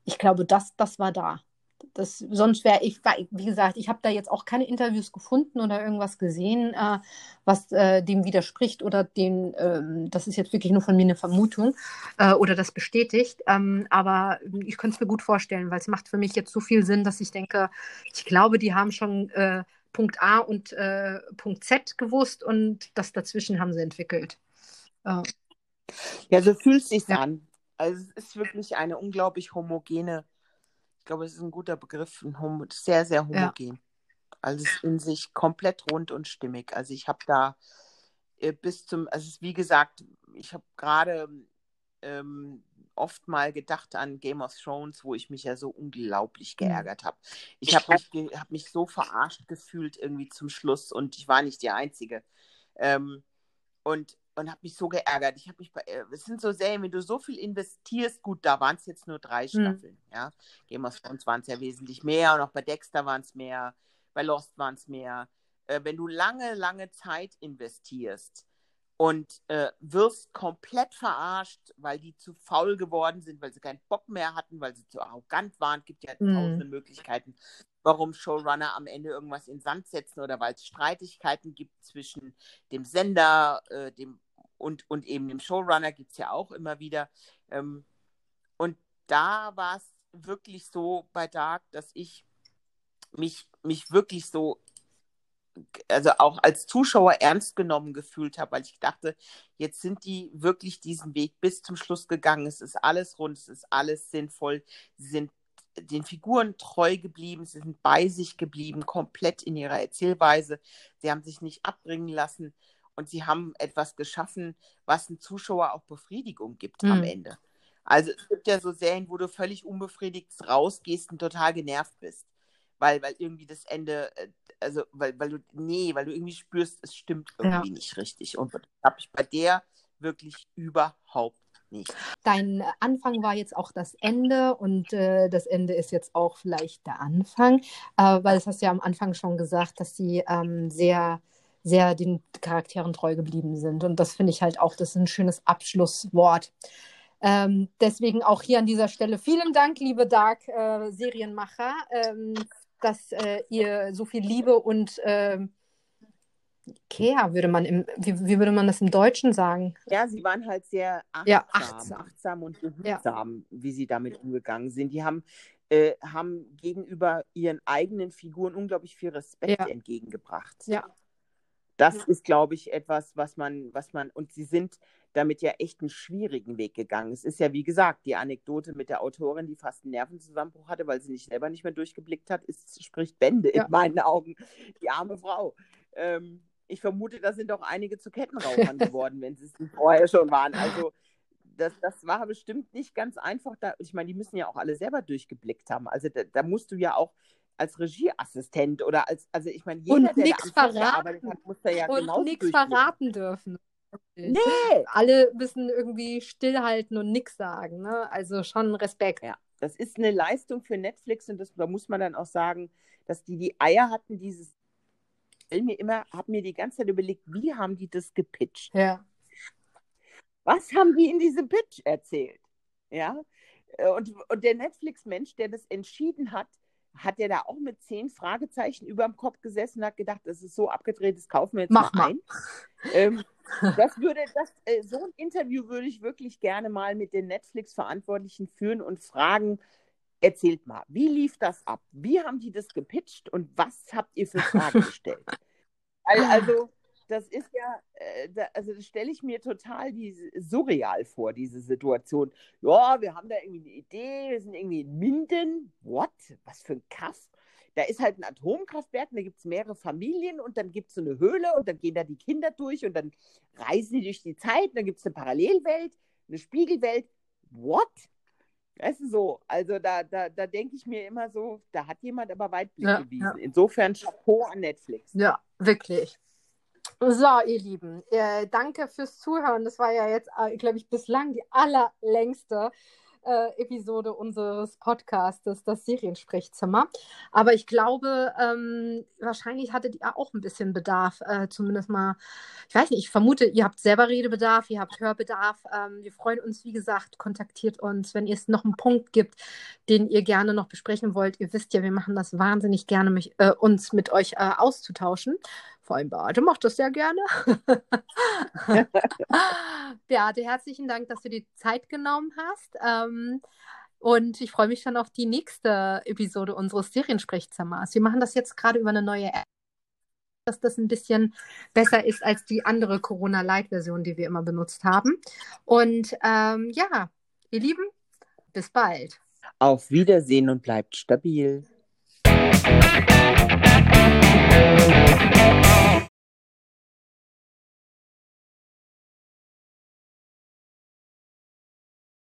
ich glaube, das, das war da. Das, sonst wäre ich, wie gesagt, ich habe da jetzt auch keine Interviews gefunden oder irgendwas gesehen, äh, was äh, dem widerspricht oder den, äh, das ist jetzt wirklich nur von mir eine Vermutung äh, oder das bestätigt. Ähm, aber ich könnte es mir gut vorstellen, weil es macht für mich jetzt so viel Sinn, dass ich denke, ich glaube, die haben schon äh, Punkt A und äh, Punkt Z gewusst und das dazwischen haben sie entwickelt. Ja, so fühlt es sich ja. an. Also es ist wirklich eine unglaublich homogene glaube, es ist ein guter Begriff, ein Homo sehr, sehr homogen. Ja. Also in sich komplett rund und stimmig. Also ich habe da äh, bis zum, also wie gesagt, ich habe gerade ähm, oft mal gedacht an Game of Thrones, wo ich mich ja so unglaublich mhm. geärgert habe. Ich habe mich, hab mich so verarscht gefühlt irgendwie zum Schluss und ich war nicht die Einzige. Ähm, und und habe mich so geärgert. Ich habe mich bei, äh, es sind so Serien, wenn du so viel investierst, gut, da waren es jetzt nur drei hm. Staffeln, mhm. ja. Game of Thrones waren es ja wesentlich mehr und auch bei Dexter waren es mehr, bei Lost waren es mehr. äh, wenn du lange, lange Zeit investierst und äh, wirst komplett verarscht, weil die zu faul geworden sind, weil sie keinen Bock mehr hatten, weil sie zu arrogant waren, gibt ja mhm. tausende Möglichkeiten, warum Showrunner am Ende irgendwas in Sand setzen oder weil es Streitigkeiten gibt zwischen dem Sender äh, dem, und, und eben dem Showrunner, gibt es ja auch immer wieder. Ähm, und da war es wirklich so bei Dark, dass ich mich, mich wirklich so also auch als Zuschauer ernst genommen gefühlt habe, weil ich dachte, jetzt sind die wirklich diesen Weg bis zum Schluss gegangen. Es ist alles rund, es ist alles sinnvoll. Sie sind den Figuren treu geblieben, sie sind bei sich geblieben, komplett in ihrer Erzählweise. Sie haben sich nicht abbringen lassen und sie haben etwas geschaffen, was dem Zuschauer auch Befriedigung gibt mhm. am Ende. Also es gibt ja so Serien, wo du völlig unbefriedigt rausgehst und total genervt bist weil, weil irgendwie das Ende, äh, also weil, weil du, nee, weil du irgendwie spürst, es stimmt irgendwie ja. nicht richtig. Und das habe ich bei der wirklich überhaupt nicht. Dein Anfang war jetzt auch das Ende und äh, das Ende ist jetzt auch vielleicht der Anfang, äh, weil das hast du ja am Anfang schon gesagt, dass sie ähm, sehr sehr den Charakteren treu geblieben sind. Und das finde ich halt auch, das ist ein schönes Abschlusswort. Ähm, deswegen auch hier an dieser Stelle vielen Dank, liebe Dark-Serienmacher, äh, ähm, dass äh, ihr so viel Liebe und äh, Care würde man im, wie, wie, würde man das im Deutschen sagen? Ja, sie waren halt sehr achtsam, ja, achtsam. achtsam und behutsam, ja. wie sie damit umgegangen sind. Die haben, äh, haben gegenüber ihren eigenen Figuren unglaublich viel Respekt ja. entgegengebracht. Ja. Das ist, glaube ich, etwas, was man, was man, und sie sind damit ja echt einen schwierigen Weg gegangen. Es ist ja, wie gesagt, die Anekdote mit der Autorin, die fast einen Nervenzusammenbruch hatte, weil sie nicht selber nicht mehr durchgeblickt hat, ist, spricht Bände ja. in meinen Augen. Die arme Frau. Ähm, ich vermute, da sind auch einige zu Kettenrauchern geworden, wenn sie es vorher schon waren. Also das, das war bestimmt nicht ganz einfach. Da, ich meine, die müssen ja auch alle selber durchgeblickt haben. Also da, da musst du ja auch als Regieassistent oder als, also ich meine, jeder, und der da gearbeitet hat, muss da ja und nichts verraten dürfen. Nee. Alle müssen irgendwie stillhalten und nichts sagen. Ne? Also schon Respekt. Ja, das ist eine Leistung für Netflix und das, da muss man dann auch sagen, dass die die Eier hatten, dieses. Ich mir immer, habe mir die ganze Zeit überlegt, wie haben die das gepitcht? Ja. Was haben die in diesem Pitch erzählt? Ja. Und, und der Netflix-Mensch, der das entschieden hat, hat der da auch mit zehn Fragezeichen über dem Kopf gesessen und hat gedacht, das ist so abgedreht, das kaufen wir jetzt Mach mal ein. Ähm, das würde, das, äh, so ein Interview würde ich wirklich gerne mal mit den Netflix-Verantwortlichen führen und fragen, erzählt mal, wie lief das ab? Wie haben die das gepitcht und was habt ihr für Fragen gestellt? also, das ist ja, äh, da, also das stelle ich mir total die, surreal vor, diese Situation. Ja, wir haben da irgendwie eine Idee, wir sind irgendwie in Minden. What? Was für ein Kaff? Da ist halt ein Atomkraftwerk, und da gibt es mehrere Familien und dann gibt es so eine Höhle und dann gehen da die Kinder durch und dann reisen die durch die Zeit und dann gibt es eine Parallelwelt, eine Spiegelwelt. What? Weißt du so, also da, da, da denke ich mir immer so, da hat jemand aber Weitblick ja, gewiesen. Ja. Insofern Chapeau an Netflix. Ja, wirklich. So, ihr Lieben, äh, danke fürs Zuhören. Das war ja jetzt, äh, glaube ich, bislang die allerlängste äh, Episode unseres Podcastes, das Seriensprechzimmer. Aber ich glaube, ähm, wahrscheinlich hattet ihr auch ein bisschen Bedarf, äh, zumindest mal, ich weiß nicht, ich vermute, ihr habt selber Redebedarf, ihr habt Hörbedarf. Ähm, wir freuen uns, wie gesagt, kontaktiert uns, wenn es noch einen Punkt gibt, den ihr gerne noch besprechen wollt. Ihr wisst ja, wir machen das wahnsinnig gerne, mich, äh, uns mit euch äh, auszutauschen. Vor allem Beate macht das sehr gerne. Beate, herzlichen Dank, dass du dir Zeit genommen hast. Ähm, und ich freue mich schon auf die nächste Episode unseres Seriensprechzimmers. Wir machen das jetzt gerade über eine neue App, dass das ein bisschen besser ist als die andere Corona-Light-Version, die wir immer benutzt haben. Und ähm, ja, ihr Lieben, bis bald. Auf Wiedersehen und bleibt stabil.